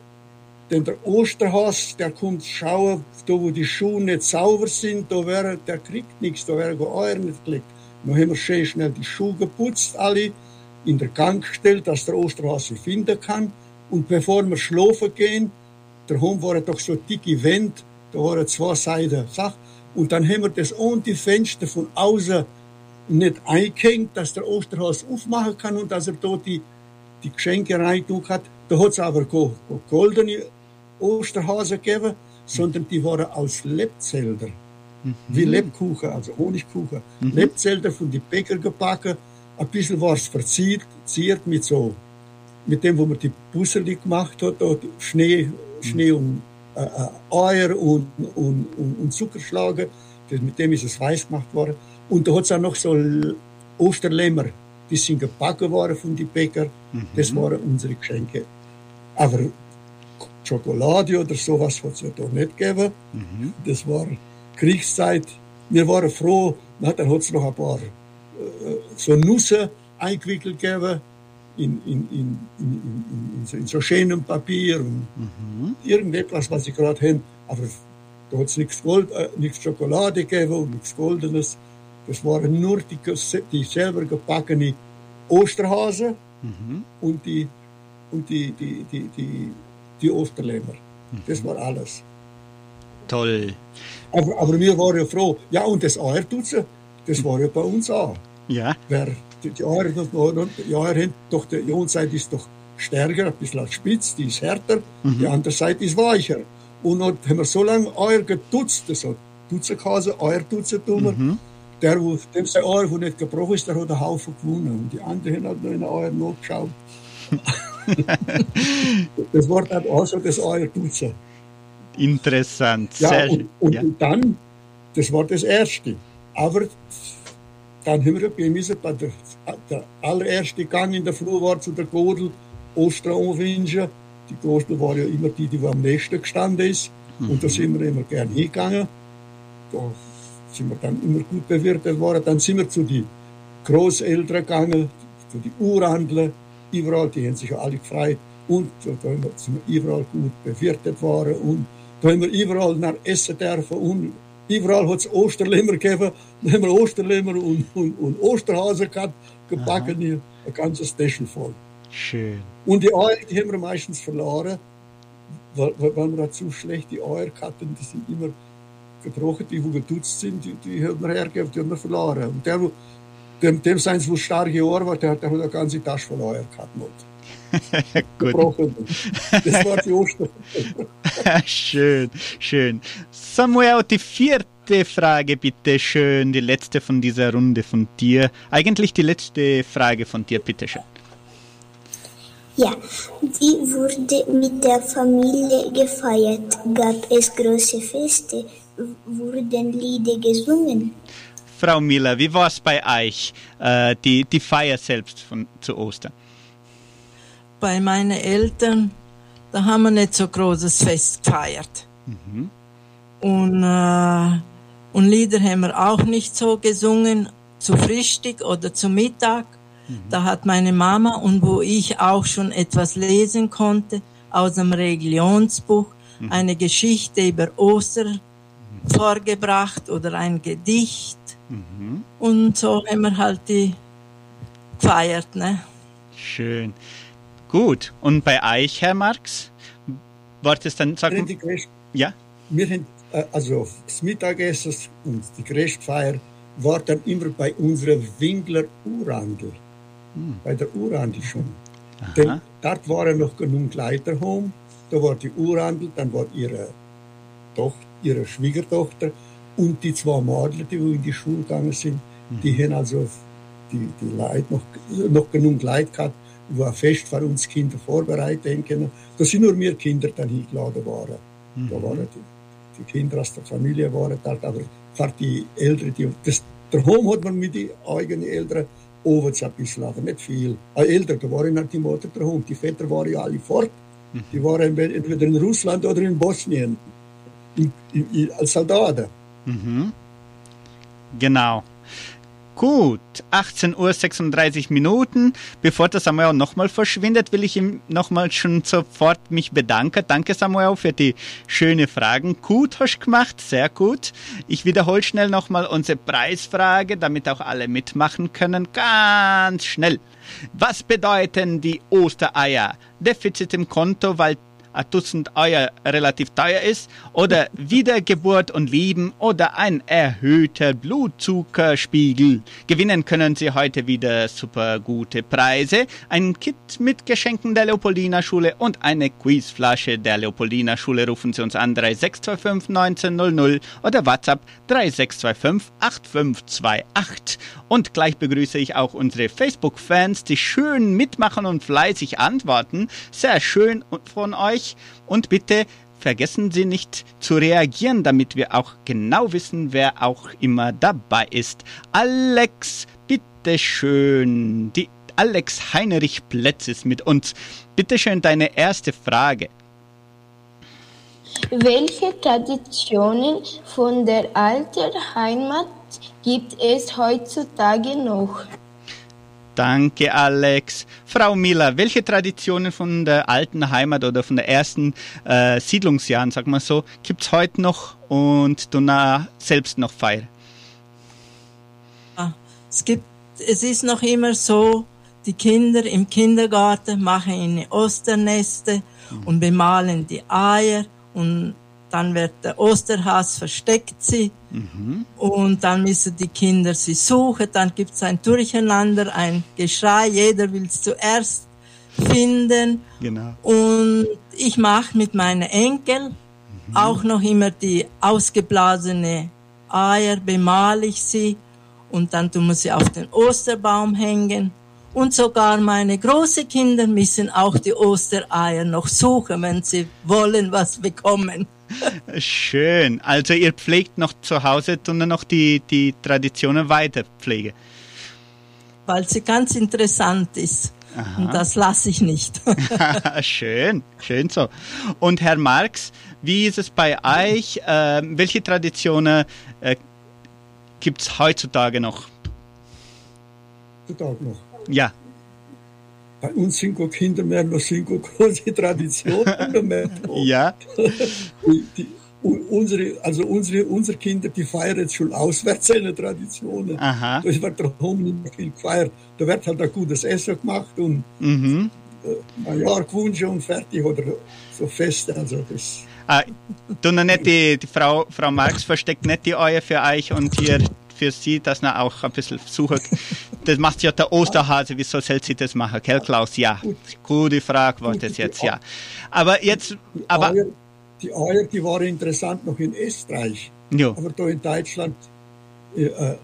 Denn der Osterhas, der kommt schauen, da wo die Schuhe nicht sauber sind, da wäre, der kriegt nichts, da wäre Eier nicht gelegt. Dann haben wir schön schnell die Schuhe geputzt, alle in der Gang gestellt, dass der Osterhas sie finden kann. Und bevor wir schlafen gehen, der Hund war doch so dicke Wände, da waren zwei Seiten Sach. Und dann haben wir das und die Fenster von außen nicht eingehängt, dass der Osterhas aufmachen kann und dass er dort die, die Geschenke reintun hat. Da hat es aber keine goldene Osterhasen gegeben, sondern die waren aus Lebzelder. Wie Lebkuchen, also Honigkuchen. Lebzelder von den Bäcker gebacken. Ein bisschen war es verziert ziert mit so, mit dem, wo man die Busseli gemacht hat, dort Schnee, Schnee und äh, äh, Eier und, und, und, und Zuckerschlagen. Das, mit dem ist es weiß gemacht worden. Und da hat es auch noch so Osterlämmer, die sind gebacken worden von den Bäcker. Das waren unsere Geschenke. Aber Schokolade oder sowas hat es ja da nicht gegeben. Das war Kriegszeit. Wir waren froh, na, dann hat es noch ein paar äh, so Nüsse eingewickelt gegeben in, in, in, in, in, in, so, schönem Papier und irgendetwas, was ich gerade habe. Aber da hat es nichts, Gold, äh, nichts Schokolade gegeben und nichts Goldenes. Das waren nur die, die selber gebackene Osterhasen und die, und die, die, die, die, die Osterlämmer. Das war alles. Toll. Aber, aber wir waren ja froh. Ja, und das Eiertutzen, das war ja bei uns auch. Ja, Wer Eier, die Eier haben, doch die eine Seite ist doch stärker, ein bisschen spitz, die ist härter, die andere Seite ist weicher. Und dann haben wir so lange Eier getutzt, das hat Tutzenkäse, Eiertutzen tun. Der, wo, dem sein Eier, wo nicht gebrochen ist, der hat einen Haufen gewonnen. Und die anderen haben halt noch in den Eier nachgeschaut. [LAUGHS] das war dann auch so das Eiertutzen. interessant. Ja, Sehr und, und Ja. dann, das war das Erste. Aber dann haben wir bei bei der, der allererste Gang in der Flur war zu der Godel, Ostra anwünschen. Die Godel war ja immer die, die am nächsten gestanden ist. Und da sind wir immer gern hingegangen. Da sind wir dann immer gut bewirtet worden. Dann sind wir zu den Großeltern gegangen, zu den Urhandlern, überall, die haben sich ja alle gefreut. Und da sind wir überall gut bewirtet worden. Und da haben wir überall nach essen dürfen. Und überall hat es Osterlämmer gegeben. [LAUGHS] Da haben wir Osterlämmer und, und, und Osterhasen gehabt, gebacken, hier, ein ganzes Täschchen voll. Schön. Und die Eier, die haben wir meistens verloren, weil, weil, wir zu schlechte Eier hatten, die sind immer gebrochen, die, wo getutzt sind, die, die haben wir hergegeben, die haben wir verloren. Und der, dem, dem seins, wo starke Eier war, der, hat- der hat eine ganze Tasche voll Eier gehabt. [LAUGHS] Gut. Das war die Ostern. [LAUGHS] schön, schön. Samuel, die vierte Frage, bitte schön. Die letzte von dieser Runde von dir. Eigentlich die letzte Frage von dir, bitte schön. Ja, wie wurde mit der Familie gefeiert? Gab es große Feste? Wurden Lieder gesungen? Frau Miller, wie war es bei euch, äh, die, die Feier selbst von, zu Ostern? Bei meinen Eltern, da haben wir nicht so großes Fest gefeiert. Und, äh, und Lieder haben wir auch nicht so gesungen, zu Frühstück oder zu Mittag. Da hat meine Mama und wo ich auch schon etwas lesen konnte aus dem Religionsbuch, eine Geschichte über Ostern vorgebracht oder ein Gedicht. Und so haben wir halt die gefeiert, ne? Schön. Gut. Und bei euch, Herr Marx? War das dann, sag Wir haben mal, die größte, ja? wir haben, äh, also das Mittagessen und die größte Feier war dann immer bei unserer Winkler Urhandel. Bei der Urhandel schon. Denn dort waren noch genug Leiter home. Da war die Urhandel, dann war ihre Tochter, ihre Schwiegertochter und die zwei Mädchen, die in die Schule gegangen sind, die haben also die, die Leute noch, noch genug Leute gehabt, die ein Fest für uns Kinder vorbereiten können. Da sind nur wir Kinder dann eingeladen worden. Da waren die, die Kinder aus der Familie waren dort, aber für die Eltern, die, das, daheim hat man mit den eigenen Eltern oben ein bisschen, aber nicht viel. Die Eltern, da waren halt die Mutter daheim, die Väter waren ja alle fort. Die waren entweder in Russland oder in Bosnien in, in, in, als Soldaten. Genau. Gut, 18 Uhr 36 Minuten. Bevor der Samuel nochmal verschwindet, will ich ihm nochmal schon sofort mich bedanken. Danke Samuel für die schönen Fragen. Gut hast du gemacht, sehr gut. Ich wiederhole schnell nochmal unsere Preisfrage, damit auch alle mitmachen können. Ganz schnell. Was bedeuten die Ostereier? Defizit im Konto, weil Dutzend Eier relativ teuer ist, oder Wiedergeburt und Lieben oder ein erhöhter Blutzuckerspiegel. Gewinnen können Sie heute wieder super gute Preise, ein Kit mit Geschenken der Leopoldina Schule und eine Quizflasche der Leopoldina Schule. Rufen Sie uns an 3625 1900 oder WhatsApp 3625 8528. Und gleich begrüße ich auch unsere Facebook-Fans, die schön mitmachen und fleißig antworten. Sehr schön von euch. Und bitte vergessen Sie nicht zu reagieren, damit wir auch genau wissen, wer auch immer dabei ist. Alex, bitteschön. Die Alex Heinrich Plätz ist mit uns. Bitteschön, deine erste Frage. Welche Traditionen von der alten Heimat gibt es heutzutage noch? Danke, Alex. Frau Miller, welche Traditionen von der alten Heimat oder von der ersten äh, Siedlungsjahren, sag mal so, gibt's heute noch und du selbst noch feiern? Ja, Es gibt, es ist noch immer so, die Kinder im Kindergarten machen ihre Osterneste und bemalen die Eier und dann wird der Osterhas versteckt sie. Und dann müssen die Kinder sie suchen, dann gibt's ein Durcheinander, ein Geschrei, jeder will's zuerst finden. Genau. und ich mache mit meinen Enkel auch noch immer die ausgeblasene Eier, bemale ich sie. Und dann tun wir sie auf den Osterbaum hängen. Und sogar meine großen Kinder müssen auch die Ostereier noch suchen, wenn sie wollen was bekommen. Schön. Also ihr pflegt noch zu Hause und dann noch die, die Traditionen weiter pflege. Weil sie ganz interessant ist. Und das lasse ich nicht. [LAUGHS] schön, schön so. Und Herr Marx, wie ist es bei euch? Ähm, welche Traditionen äh, gibt's heutzutage noch? Tag noch. Ja, Bei uns sind keine Kinder mehr, noch sind keine große Traditionen [LAUGHS] mehr. ja, Die, die, unsere, also unsere, unsere Kinder, die feiern jetzt schon auswärts seine Traditionen. Aha. Da wird daheim nicht mehr viel gefeiert. Da wird halt ein gutes Essen gemacht und mhm. ein Jahr gewünscht und fertig oder so Feste. Also das, Ah, noch nicht die, die Frau, Frau Marx versteckt nicht die Eier für euch und hier für sie, dass man auch ein bisschen suchen. Das macht ja der Osterhase, wieso soll sie das machen? Gell, Klaus? Ja, gute Frage war das jetzt, ja. Aber jetzt, die, aber, Eier, die Eier, die waren interessant noch in Österreich. ja, Aber da in Deutschland, äh, äh,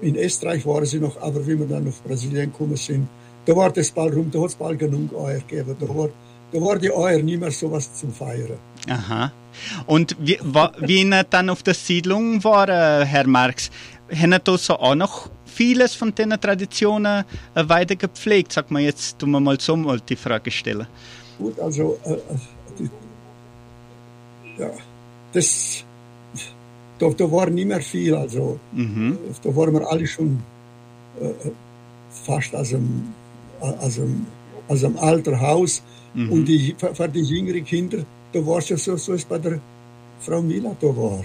in Österreich waren sie noch, aber wie wir dann auf Brasilien gekommen sind, da war das bald rum, da hat es bald genug Eier gegeben. Da war, da war die Eier nicht mehr so was zum Feiern. aha. Und wie, wie dann auf der Siedlung war, äh, Herr Marx, haben da so auch noch vieles von den Traditionen äh, weiter gepflegt? Sag mal jetzt, tun wir mal so mal die Frage stellen. Gut, also, äh, äh, die, ja, das, da, da war nicht mehr viel, also, Mhm. da waren wir alle schon äh, äh, fast aus einem, aus einem, aus einem alten Haus. Und die, für, die jüngeren Kinder, da war es ja so, so es bei der Frau Mila da war.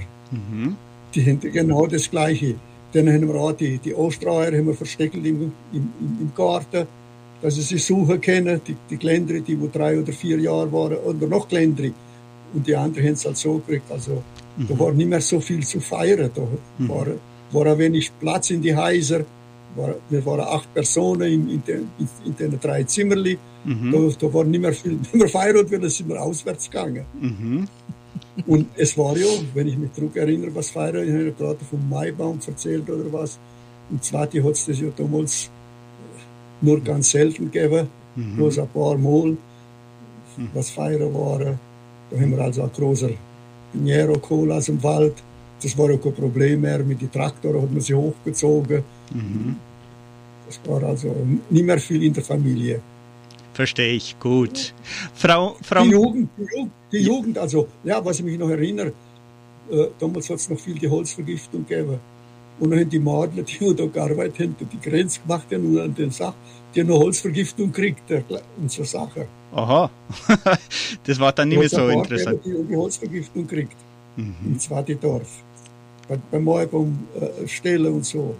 Die haben genau das Gleiche. Dann haben wir auch die, die Ostereier haben wir versteckt im, im, im, Garten, dass sie sie suchen können. Die, die Glendri, die wo drei oder vier Jahre waren, oder noch Glendri. Und die anderen haben es halt so gekriegt. Also, da war nicht mehr so viel zu feiern. Da war, war auch wenig Platz in die Häuser. War, wir waren acht Personen in, in, den, in, den drei Zimmerli. Da, da war nicht mehr viel. Wenn wir feiern wollten, sind wir auswärts gegangen. Und es war ja, wenn ich mich zurück erinnere, was feiern, ich habe gerade vom Maibaum erzählt oder was. Und zweite hat es das ja damals nur ganz selten gegeben, bloß ein paar Mal, was feiern war. Da haben wir also ein großer Pinheiro geholt aus dem Wald. Das war ja kein Problem mehr. Mit den Traktoren hat man sie hochgezogen. Das war also nicht mehr viel in der Familie. Verstehe ich, gut. Frau, Frau, Die Jugend, die Jugend, die Jugend, also, ja, was ich mich noch erinnere, äh, damals hat es noch viel die Holzvergiftung gegeben. Und dann haben die Madler, die da gearbeitet haben, die Grenze gemacht haben und an den Sach, die haben noch Holzvergiftung gekriegt und so Sachen. aha, [LAUGHS] das war dann nicht mehr so interessant. Die, die Holzvergiftung gekriegt. Im zweiten Dorf. Bei, bei Maibaum äh, Stelle und so.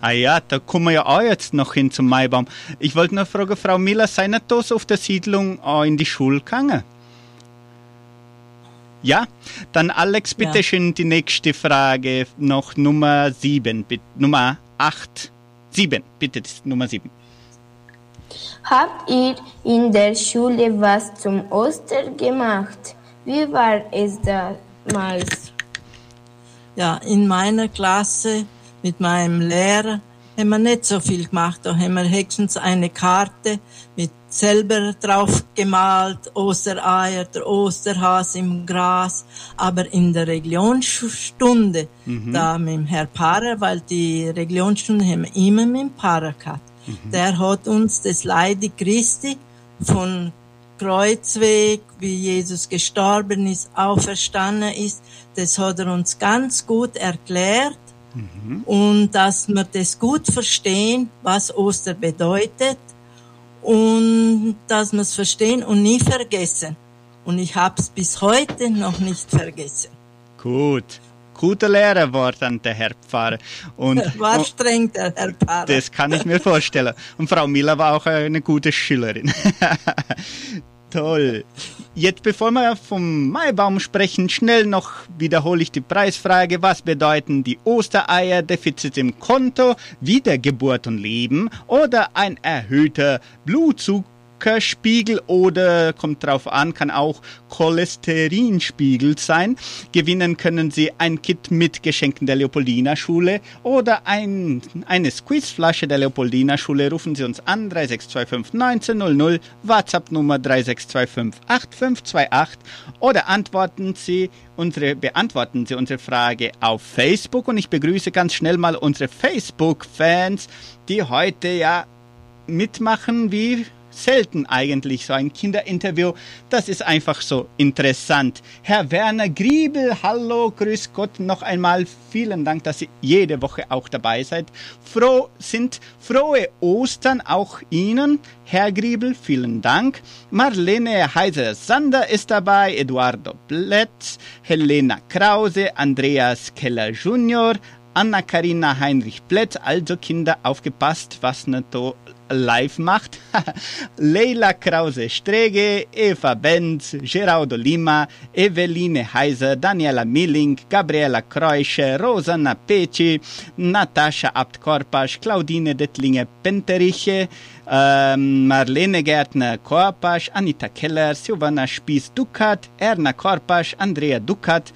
Ah ja, da kommen wir ja auch jetzt noch hin zum Maibaum. Ich wollte noch fragen, Frau Miller, seien das auf der Siedlung auch in die Schule gegangen? Ja, dann Alex, bitte Ja. schön die nächste Frage, noch Nummer sieben, bitte, Nummer acht, sieben, bitte, das ist Nummer sieben. Habt ihr in der Schule was zum Oster gemacht? Wie war es damals? Ja, in meiner Klasse mit meinem Lehrer haben wir nicht so viel gemacht. Da haben wir höchstens eine Karte mit selber drauf gemalt, Ostereier, der Osterhas im Gras. Aber in der Religionsstunde, da mit dem Herr Pfarrer, weil die Religionsstunde haben wir immer mit dem Pfarrer gehabt. Der hat uns das Leide Christi von Kreuzweg, wie Jesus gestorben ist, auferstanden ist, das hat er uns ganz gut erklärt. Und dass wir das gut verstehen, was Oster bedeutet. Und dass wir es verstehen und nie vergessen. Und ich habe es bis heute noch nicht vergessen. Gut. Gute Lehrerwort an der Herr Pfarrer. Und [LAUGHS] War streng, der Herr Pfarrer. das kann ich mir vorstellen. Und Frau Miller war auch eine gute Schülerin. [LAUGHS] Toll. Jetzt, bevor wir vom Maibaum sprechen, schnell noch wiederhole ich die Preisfrage. Was bedeuten die Ostereier, Defizit im Konto, Wiedergeburt und Leben oder ein erhöhter Blutzuckerspiegel oder, kommt drauf an, kann auch Cholesterinspiegel sein. Gewinnen können Sie ein Kit mit Geschenken der Leopoldina Schule oder ein, eine Squeezeflasche der Leopoldina Schule. Rufen Sie uns an 3625 1900, WhatsApp Nummer 3625 8528 oder antworten Sie unsere, beantworten Sie unsere Frage auf Facebook und ich begrüße ganz schnell mal unsere Facebook-Fans, die heute ja mitmachen wie selten eigentlich so ein Kinderinterview. Das ist einfach so interessant. Herr Werner Griebel, hallo, grüß Gott noch einmal. Vielen Dank, dass Sie jede Woche auch dabei seid. Froh sind frohe Ostern auch Ihnen, Herr Griebel, vielen Dank. Marlene Heiser-Sander ist dabei, Eduardo Pletz, Helena Krause, Andreas Keller Junior, Anna-Karina Heinrich-Plätz, also Kinder aufgepasst, was Nato live macht. [LAUGHS] Leila Krause-Strege, Eva Benz, Geraldo Lima, Eveline Heiser, Daniela Milling, Gabriela Kreusche, Rosanna Peci, Natascha Abt-Korpasch, Claudine Dettlinger-Penteriche, ähm, Marlene Gärtner-Korpasch, Anita Keller, Silvana Spieß-Dukat, Erna Korpasch, Andrea Dukat,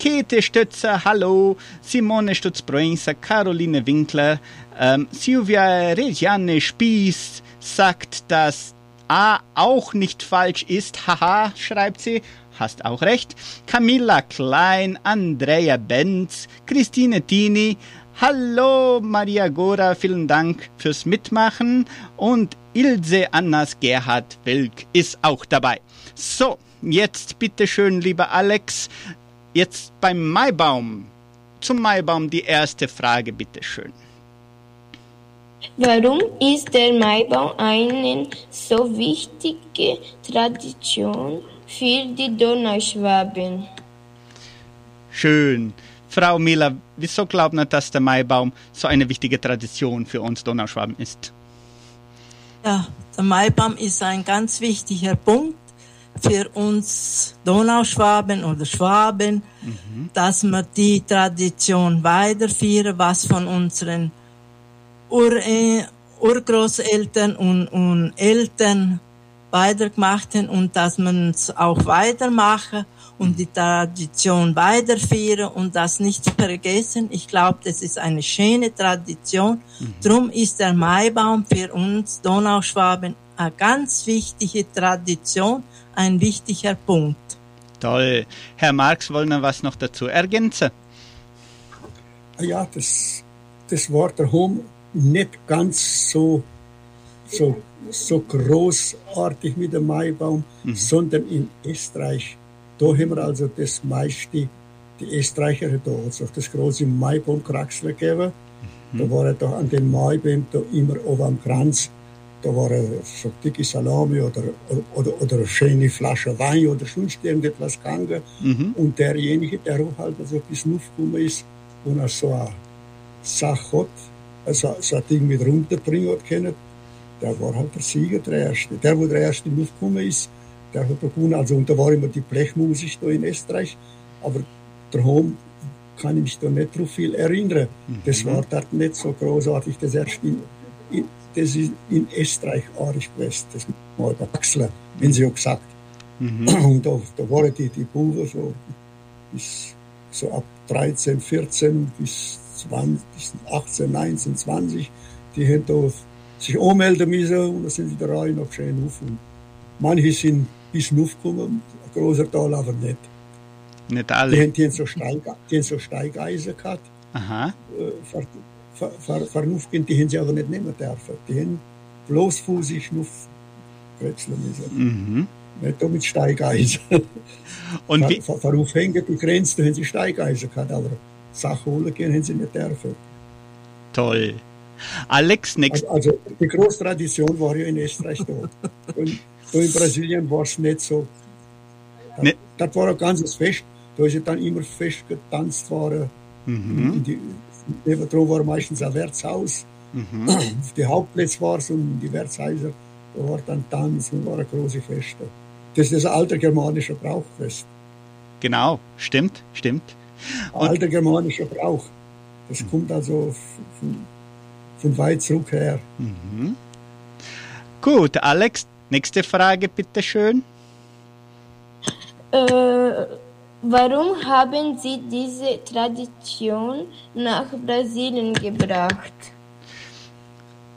Käthe Stötzer, hallo, Simone Stutz-Broinser, Caroline Winkler, ähm, Silvia Regiane Spieß sagt, dass A auch nicht falsch ist. Haha, schreibt sie. Hast auch recht. Camilla Klein, Andrea Benz, Christine Tini. Hallo Maria Gora, vielen Dank fürs Mitmachen. Und Ilse Annas Gerhard Wilk ist auch dabei. So, jetzt bitte schön, lieber Alex, Jetzt beim Maibaum. Zum Maibaum die erste Frage, bitteschön. Warum ist der Maibaum eine so wichtige Tradition für die Donauschwaben? Schön. Frau Miller, wieso glauben Sie, dass der Maibaum so eine wichtige Tradition für uns Donauschwaben ist? Ja, der Maibaum ist ein ganz wichtiger Punkt für uns Donauschwaben oder Schwaben, dass wir die Tradition weiterführen, was von unseren Ur äh, Urgroßeltern und, und Eltern weitergemacht haben und dass man es auch weitermachen und die Tradition weiterführen und das nicht vergessen. Ich glaube, das ist eine schöne Tradition. Drum ist der Maibaum für uns Donauschwaben eine ganz wichtige Tradition, ein wichtiger Punkt. Toll. Herr Marx, wollen wir was noch dazu ergänzen? Ah Ja, das, das war daheim nicht ganz so, so, so großartig mit dem Maibaum, sondern in Österreich. Da haben wir also das meiste, die Österreicher da also das große Maibaumkraxler gegeben. Da war er da an den Maibaum da immer oben am Kranz. Da war so dicke Salami oder, oder, oder eine schöne Flasche Wein oder sonst irgendetwas gegangen. Und derjenige, der auch halt also bis aufgekommen ist und er so eine Sache hat, also so ein Ding mit runterbringen hat können, der war halt der Sieger, der Erste. Der, wo der Erste aufgekommen ist, der hat gewonnen. Also, und da war immer die Blechmusik da in Österreich, aber daheim kann ich mich da nicht so viel erinnern. Das war dort nicht so großartig, das erst in, in, das ist in Österreich arisch gewesen, das mal der Axler, wenn sie ja gesagt. Und da, da waren die, die Buben so bis so ab 13, 14 bis 20, bis 18, 19, 20, die haben da sich anmelden müssen und da sind sie der Reihe noch schön auf. Und manche sind bis aufgekommen, ein großer Teil aber nicht. Nicht Die alle. haben, die haben, so, Steig, die haben so Steigeisen gehabt, Aha. äh, ver, ver, ver, die haben sie aber nicht nehmen dürfen. Die haben bloß sich Schnuff wechseln müssen. Mhm. Nicht mit Steigeisen. [LAUGHS] Und wie, Ver- ver- die Grenze, da haben sie Steigeisen gehabt, aber Sachen holen gehen haben sie nicht dürfen. toll. Alex, next, Also, also die große Tradition war ja in Österreich da. Und da in Brasilien war es nicht so. Das, Ne- das war ein ganzes Fest. Da ist ja dann immer Fest getanzt worden. In Die, nebendran war meistens ein Wirtshaus. Auf die Hauptplätze war es und die Wirtshäuser, da war dann Tanz und waren große Feste. Das ist ein alter germanischer Brauchfest. genau, stimmt, stimmt. Ein alter germanischer Brauch. Das kommt also von, von weit zurück her. Gut, Alex, nächste Frage, bitteschön. Äh, warum haben Sie diese Tradition nach Brasilien gebracht?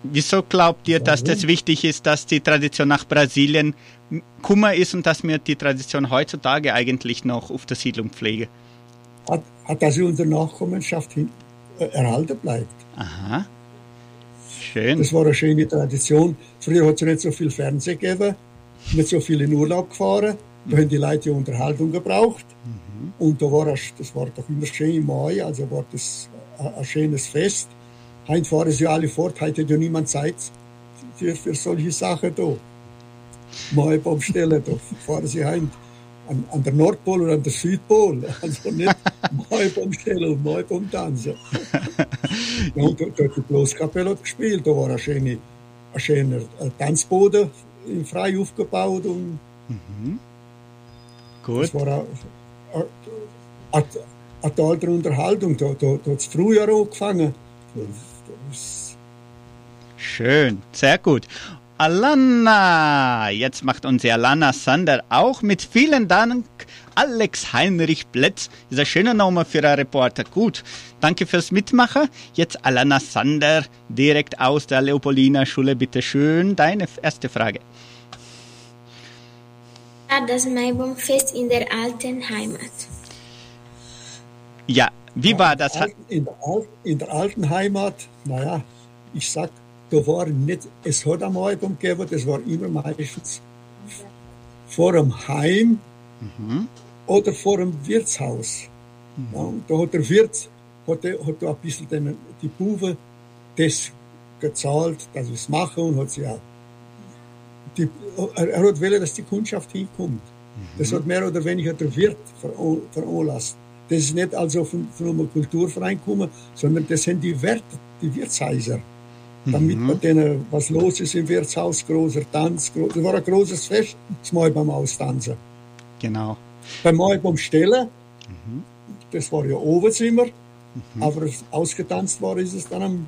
Wieso glaubt ihr, dass das wichtig ist, dass die Tradition nach Brasilien Kummer ist und dass wir die Tradition heutzutage eigentlich noch auf der Siedlung pflegen? Hat, hat dass sie unsere Nachkommenschaft hin, äh, erhalten bleibt. Aha. Schön. Das war eine schöne Tradition. Früher hat es nicht so viel Fernsehen gegeben, nicht so viel in Urlaub gefahren. Da haben die Leute ja Unterhaltung gebraucht. Und da war das, das war doch immer schön im Mai, also war das ein, schönes Fest. Heute fahren sie alle fort, heute hat ja niemand Zeit für, für solche Sachen da. Maibaumstellen, da fahren sie heim an, an der Nordpol oder an der Südpol. Also nicht Maibaumstellen und Maibaumtanzen. [LAUGHS] Ja, und da, da hat die Bloßkapelle hat gespielt. Da war ein schöner, ein schöner äh, Tanzboden im Frei aufgebaut und Gut. das war eine, eine, eine, tolle Unterhaltung. Da, da, da hat es früher angefangen. Das, Schön, sehr gut. Alana, jetzt macht unsere Alana Sander auch mit vielen Dank. Alex Heinrich Plätz ist ein schöner Name für einen Reporter. Gut, danke fürs Mitmachen. Jetzt Alana Sander, direkt aus der Leopoldina Schule. Bitte schön, deine erste Frage. Ja, das Maibaumfest in der alten Heimat. Ja, wie war das? in, der, Al- in der alten Heimat, naja, ich sag, da war nicht, es hat am Album gegeben, das war immer meistens vor dem Heim oder vor dem Wirtshaus. Ja, und da hat der Wirt hat, er- hat da ein bisschen den, die Buben das gezahlt, dass sie es machen und hat sie auch die, er, hat wollen, dass die Kundschaft hinkommt. Das hat mehr oder weniger der Wirt veran- veranlasst. Das ist nicht also von, von einem Kulturverein gekommen, sondern das sind die Werte, die Wirtshäuser. Damit bei denen was los ist im Wirtshaus, großer Tanz, gro das war ein großes Fest, das Mal beim Austanzen. Genau. Beim Mal beim Stellen, das war ja Oberzimmer, aber ausgetanzt war ist es dann am,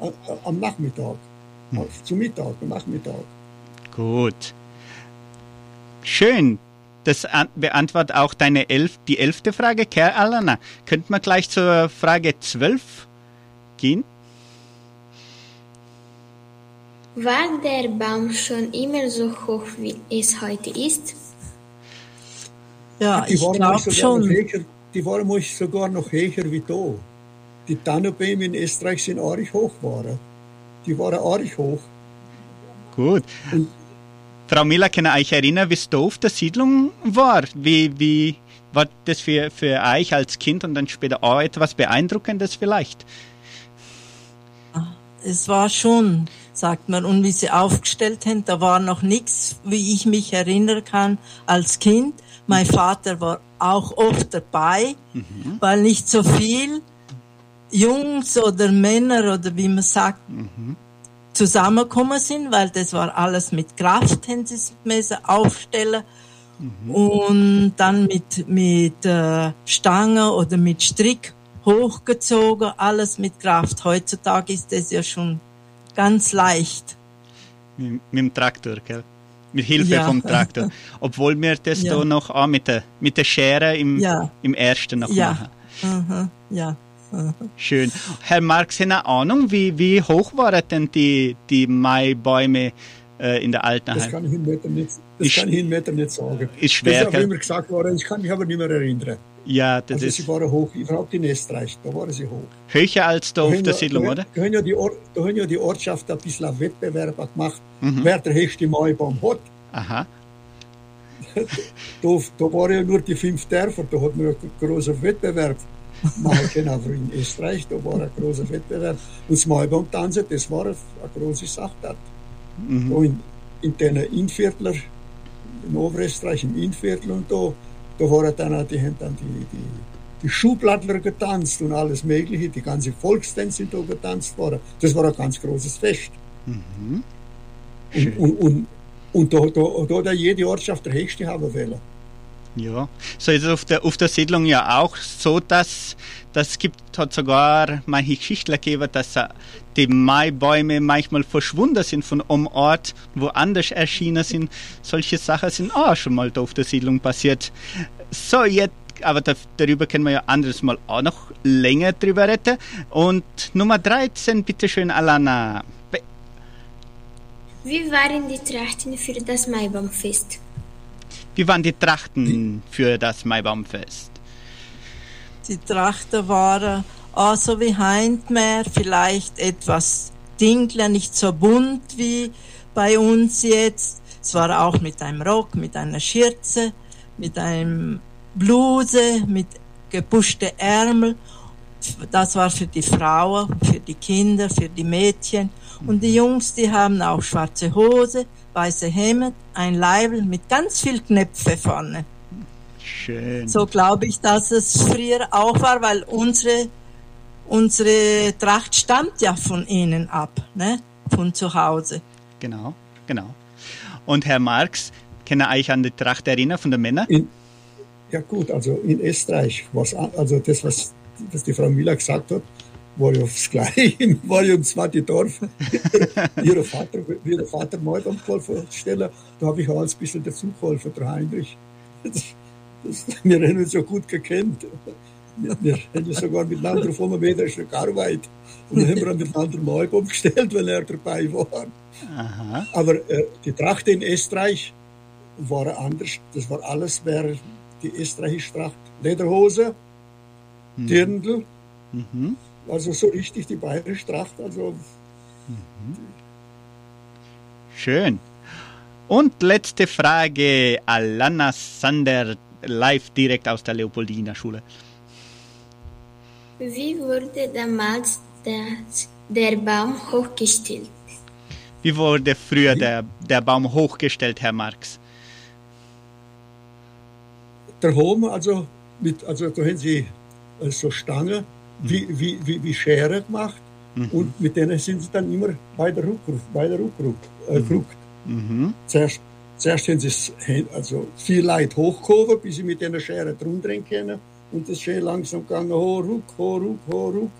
am, am Nachmittag, zum Mittag, am Nachmittag. Gut. Schön. Das an- beantwortet auch deine elf, die elfte Frage, Kerl Alana. Könnten wir gleich zur Frage 12 gehen? War der Baum schon immer so hoch, wie es heute ist? Ja, Die ich glaube sogar schon. Noch höher, die waren manchmal sogar noch höher wie da. Die Tannenbäume in Österreich sind arg hoch waren. Die waren arg hoch. Gut. Und- Frau Miller, kann ihr euch erinnern, wie es da auf der Siedlung war? Wie, wie war das für, für euch als Kind und dann später auch etwas Beeindruckendes vielleicht? Es war schon, sagt man, und wie sie aufgestellt haben, da war noch nichts, wie ich mich erinnern kann, als Kind. Mein Vater war auch oft dabei, weil nicht so viel Jungs oder Männer oder wie man sagt, zusammengekommen sind, weil das war alles mit Kraft, haben sie es müssen aufstellen. Und dann mit, mit äh, Stange oder mit Strick hochgezogen, alles mit Kraft. Heutzutage ist das ja schon ganz leicht. Mit, mit dem Traktor, gell? Mit Hilfe Ja. vom Traktor. [LAUGHS] Obwohl wir das Ja. da noch auch mit der, mit der Schere im, Ja. im ersten noch Ja. machen. Mhm, ja. Schön. Herr Marx, haben eine Ahnung, wie, wie hoch waren denn die, die Maibäume äh, in der alten Das kann ich Ihnen nicht, nicht, das Ist- kann ich Ihnen nicht, nicht sagen. ist schwer, Das ist immer gesagt worden, ich kann mich aber nicht mehr erinnern. Ja, das Also ist sie waren hoch, überhaupt in Österreich, da waren sie hoch. höher als da auf haben der ja- Siedlung, da, oder? Da haben ja die, Or da haben ja die Ortschaft ein bisschen einen Wettbewerb gemacht, Mhm. wer der höchste Maibaum hat. Aha. [LAUGHS] da, da war ja nur die fünf Dörfer, da hat man einen großen Wettbewerb können, aber in Österreich, da war ein großer Wettbewerb. Und das Maibaum-Tanzen, das war eine, große Sache dort. Mhm. Da in, in den Innviertler, in Oberösterreich, im Innviertel und da, da waren dann auch, die haben dann die, die, die Schublattler getanzt und alles Mögliche, die ganze Volkstänze sind da getanzt worden. Das war ein ganz großes Fest. Mhm. Und, und, und, und da, da, da hat auch jede Ortschaft der Höchste haben wollen. Ja, so ist es auf der, auf der Siedlung ja auch so, dass das gibt, hat sogar manche Geschichtler gegeben, dass die Maibäume manchmal verschwunden sind von einem Ort, woanders erschienen sind. Solche Sachen sind auch schon mal da auf der Siedlung passiert. So, jetzt, aber da, darüber können wir ja anderes Mal auch noch länger drüber reden. Und Nummer 13, bitteschön, Alana. Be Wie waren die Trachten für das Maibaumfest? Wie waren die Trachten für das Maibaumfest? Die Trachten waren auch so wie Heintmeer, vielleicht etwas dinkler, nicht so bunt wie bei uns jetzt. Es war auch mit einem Rock, mit einer Schürze, mit einem Bluse, mit gepuschte Ärmel. Das war für die Frauen, für die Kinder, für die Mädchen. Und die Jungs, die haben auch schwarze Hose, weiße Hemd, ein Leibel mit ganz viel Knöpfe vorne. Schön. So glaube ich, dass es früher auch war, weil unsere, unsere Tracht stammt ja von ihnen ab, ne? von zu Hause. Genau, genau. Und Herr Marx, kann er euch an die Tracht erinnern von den Männern? In, ja gut, also in Österreich, was, also das, was, was die Frau Müller gesagt hat, war ja das Gleiche, [LAUGHS] war ja im zweiten Dorf. [LAUGHS] ihre Vater, ihre Vater Stelle, da habe ich auch ein bisschen dazu geholfen, der Heinrich. Das, das, wir haben uns ja gut gekannt. Wir, wir haben ja sogar miteinander auf einem Meter schon gearbeitet. Und dann haben wir miteinander mal umgestellt, weil er dabei war. Aha. Aber äh, die Tracht in Österreich war anders. Das war alles, wäre die österreichische Tracht. Lederhose, Hm. Dirndl, Mhm. Also so richtig die bayerische Tracht. Also Schön. Und letzte Frage, Alana Sander, live direkt aus der Leopoldina Schule. Wie wurde damals das, der Baum hochgestellt? Wie wurde früher der, der Baum hochgestellt, Herr Marx? der Home, also, mit, also da haben sie äh, so Stange wie, wie, wie, wie Schere gemacht und mit denen sind sie dann immer weiter rückgerückt, weiter rückgerückt, äh, gerückt. Mhm. Zuerst, zuerst haben sie also viel Leid hochgehoben, bis sie mit einer Schere drunter können und das schön langsam gegangen, ho, ruck, ho, ruck, ho, ruck.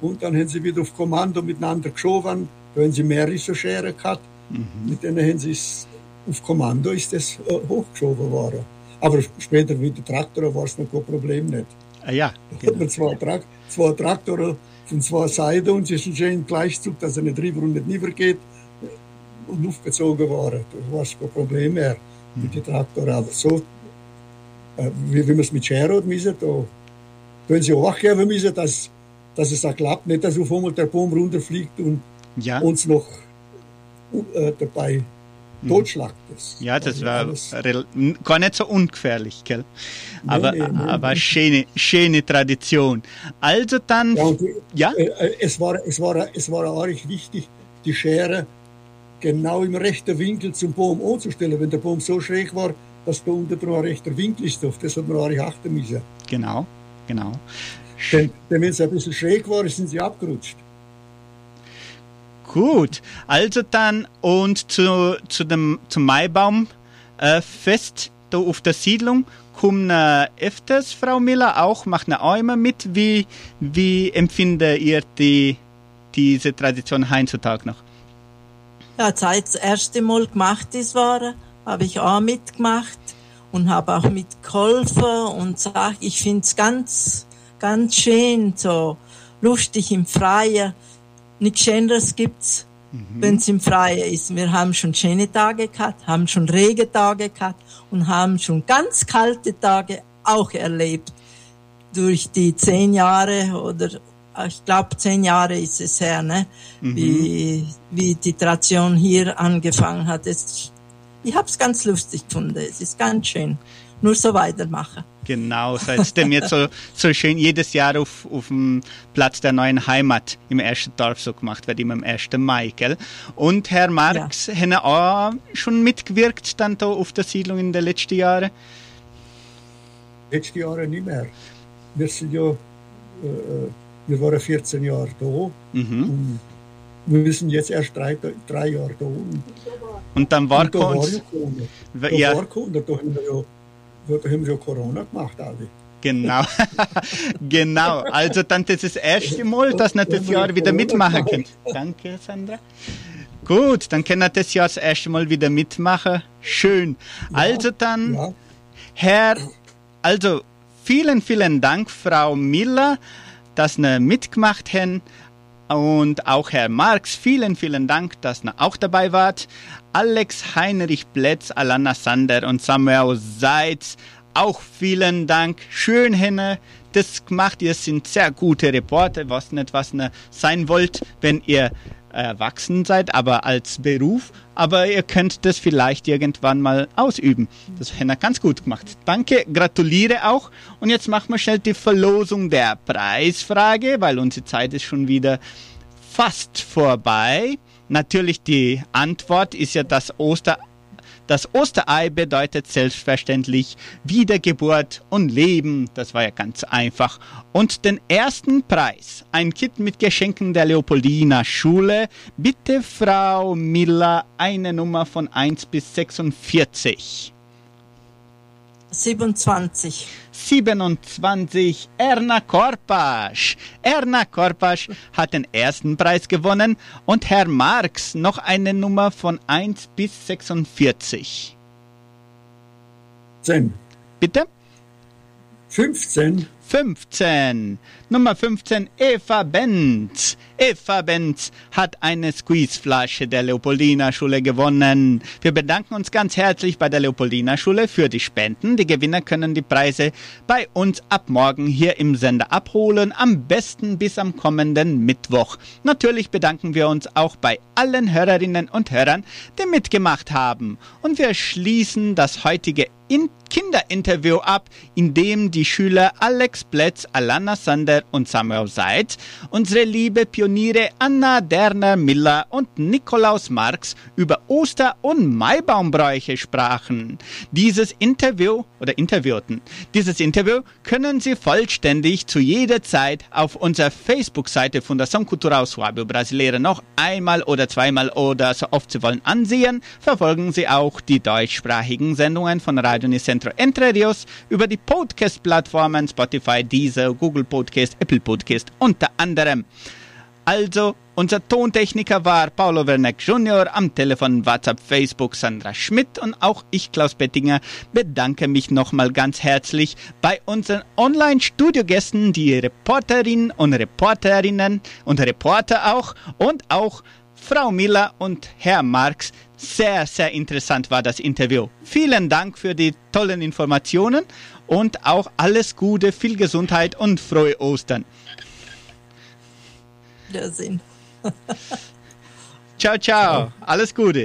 Und dann haben sie wieder auf Kommando miteinander geschoben, da haben sie mehrere so Schere gehabt, mit denen haben sie es, auf Kommando ist das äh, hochgeschoben worden. Aber später mit dem Traktor war es noch kein Problem nicht. Ah, ja, Da hat genau. man zwei, Trak zwei Traktoren von zwei Seiten und sie ist ein schöner Gleichzug, dass er nicht rüber und nicht nieder geht und aufgezogen waren. Da war es kein Problem mehr mit den Traktoren. Aber so, äh, wie, wie man es mit Schere hat müssen, da, haben sie auch geben müssen, dass, dass es auch klappt. Nicht, dass auf einmal der Baum runterfliegt und Ja, uns noch äh, dabei totschlagt. Das ja das ja war gar nicht so ungefährlich, gell? Aber, nee, nee, aber schöne, schöne Tradition. Also dann, Ja, die, ja, Äh, äh, es, war, es, war, es war auch wichtig, die Schere genau im rechten Winkel zum Baum anzustellen. Wenn der Baum so schräg war, dass da unten dran ein rechter Winkel ist, auf das hat man auch achten müssen. genau, genau. Denn, denn wenn es ein bisschen schräg war, sind sie abgerutscht. Gut, also dann und zu, zu dem zum Maibaum äh, da auf der Siedlung kommen öfters Frau Miller auch, macht eine auch immer mit. Wie, wie empfindet ihr die, diese Tradition heutzutage noch? Ja, seit das erste Mal gemacht ist war, habe ich auch mitgemacht und habe auch mitgeholfen und sag, ich find's ganz, ganz schön, so lustig im Freien. Nichts Schöneres gibt's, wenn's im Freien ist. Wir haben schon schöne Tage gehabt, haben schon Regentage gehabt und haben schon ganz kalte Tage auch erlebt. Durch die zehn Jahre oder äh, ich glaube zehn Jahre ist es her, ne? wie, wie die Tradition hier angefangen hat. Es ich habe es ganz lustig gefunden. Es ist ganz schön. Nur so weitermachen. Genau, seitdem jetzt so, so schön jedes Jahr auf, auf dem Platz der neuen Heimat im ersten Dorf so gemacht wird, immer am 1. Mai, gell? Und Herr Marx, ja. haben auch schon mitgewirkt dann da auf der Siedlung in den letzten Jahren? Letzte Jahre nicht mehr. Wir sind ja, äh, wir waren 14 Jahre da mhm. und wir sind jetzt erst drei, drei Jahre da. Und, und dann war und da war ja Corona. Da ja. war Corona, da haben wir ja da haben wir Corona gemacht, alle. Genau, [LAUGHS] genau. Also dann das ist das erste Mal, dass wir das Jahr wieder mitmachen können. [LAUGHS] Danke, Sandra. Gut, dann können wir das Jahr das erste Mal wieder mitmachen. Schön. Also dann, ja. Herr, also vielen, vielen Dank, Frau Miller, dass Sie mitgemacht haben. Und auch Herr Marx, vielen, vielen Dank, dass ihr auch dabei wart. Alex Heinrich Bletz, Alana Sander und Samuel Seitz, auch vielen Dank. Schön, Henne, das gemacht. Ihr sind sehr gute Reporter, was nicht, was ihr sein wollt, wenn ihr erwachsen seid, aber als Beruf. Aber ihr könnt das vielleicht irgendwann mal ausüben. Das hat er ganz gut gemacht. Danke, gratuliere auch. Und jetzt machen wir schnell die Verlosung der Preisfrage, weil unsere Zeit ist schon wieder fast vorbei. Natürlich die Antwort ist ja das Oster das Osterei bedeutet selbstverständlich Wiedergeburt und Leben. Das war ja ganz einfach. Und den ersten Preis, ein Kit mit Geschenken der Leopoldina Schule. Bitte, Frau Miller, eine Nummer von 1 bis 46. 27. 27 Erna Korpasch. Erna Korpasch hat den ersten Preis gewonnen und Herr Marx noch eine Nummer von 1 bis 46. 10. Bitte? 15. 15. Nummer 15, Eva Benz. Eva Benz hat eine Squeezeflasche der Leopoldina Schule gewonnen. Wir bedanken uns ganz herzlich bei der Leopoldina Schule für die Spenden. Die Gewinner können die Preise bei uns ab morgen hier im Sender abholen, am besten bis am kommenden Mittwoch. Natürlich bedanken wir uns auch bei allen Hörerinnen und Hörern, die mitgemacht haben. Und wir schließen das heutige in Kinderinterview ab, in dem die Schüler Alex Bletz, Alana Sander und Samuel Seitz unsere liebe Pioniere Anna Derner Miller und Nikolaus Marx über Oster- und Maibaumbräuche sprachen. Dieses Interview oder interviewten. Dieses Interview können Sie vollständig zu jeder Zeit auf unserer Facebook-Seite Fundação Cultural Suábio Brasileira noch einmal oder zweimal oder so oft Sie wollen ansehen. Verfolgen Sie auch die deutschsprachigen Sendungen von Radio Unicentro Entre Rios über die Podcast-Plattformen Spotify, Deezer, Google Podcast, Apple Podcast unter anderem. Also, unser Tontechniker war Paulo Werneck Jr., am Telefon, WhatsApp, Facebook Sandra Schmidt und auch ich, Klaus Bettinger, bedanke mich nochmal ganz herzlich bei unseren Online-Studiogästen, die Reporterinnen und Reporterinnen und Reporter auch und auch Frau Miller und Herr Marx. Sehr, sehr interessant war das Interview. Vielen Dank für die tollen Informationen und auch alles Gute, viel Gesundheit und frohe Ostern. Wiedersehen. ciao, ciao. Alles Gute.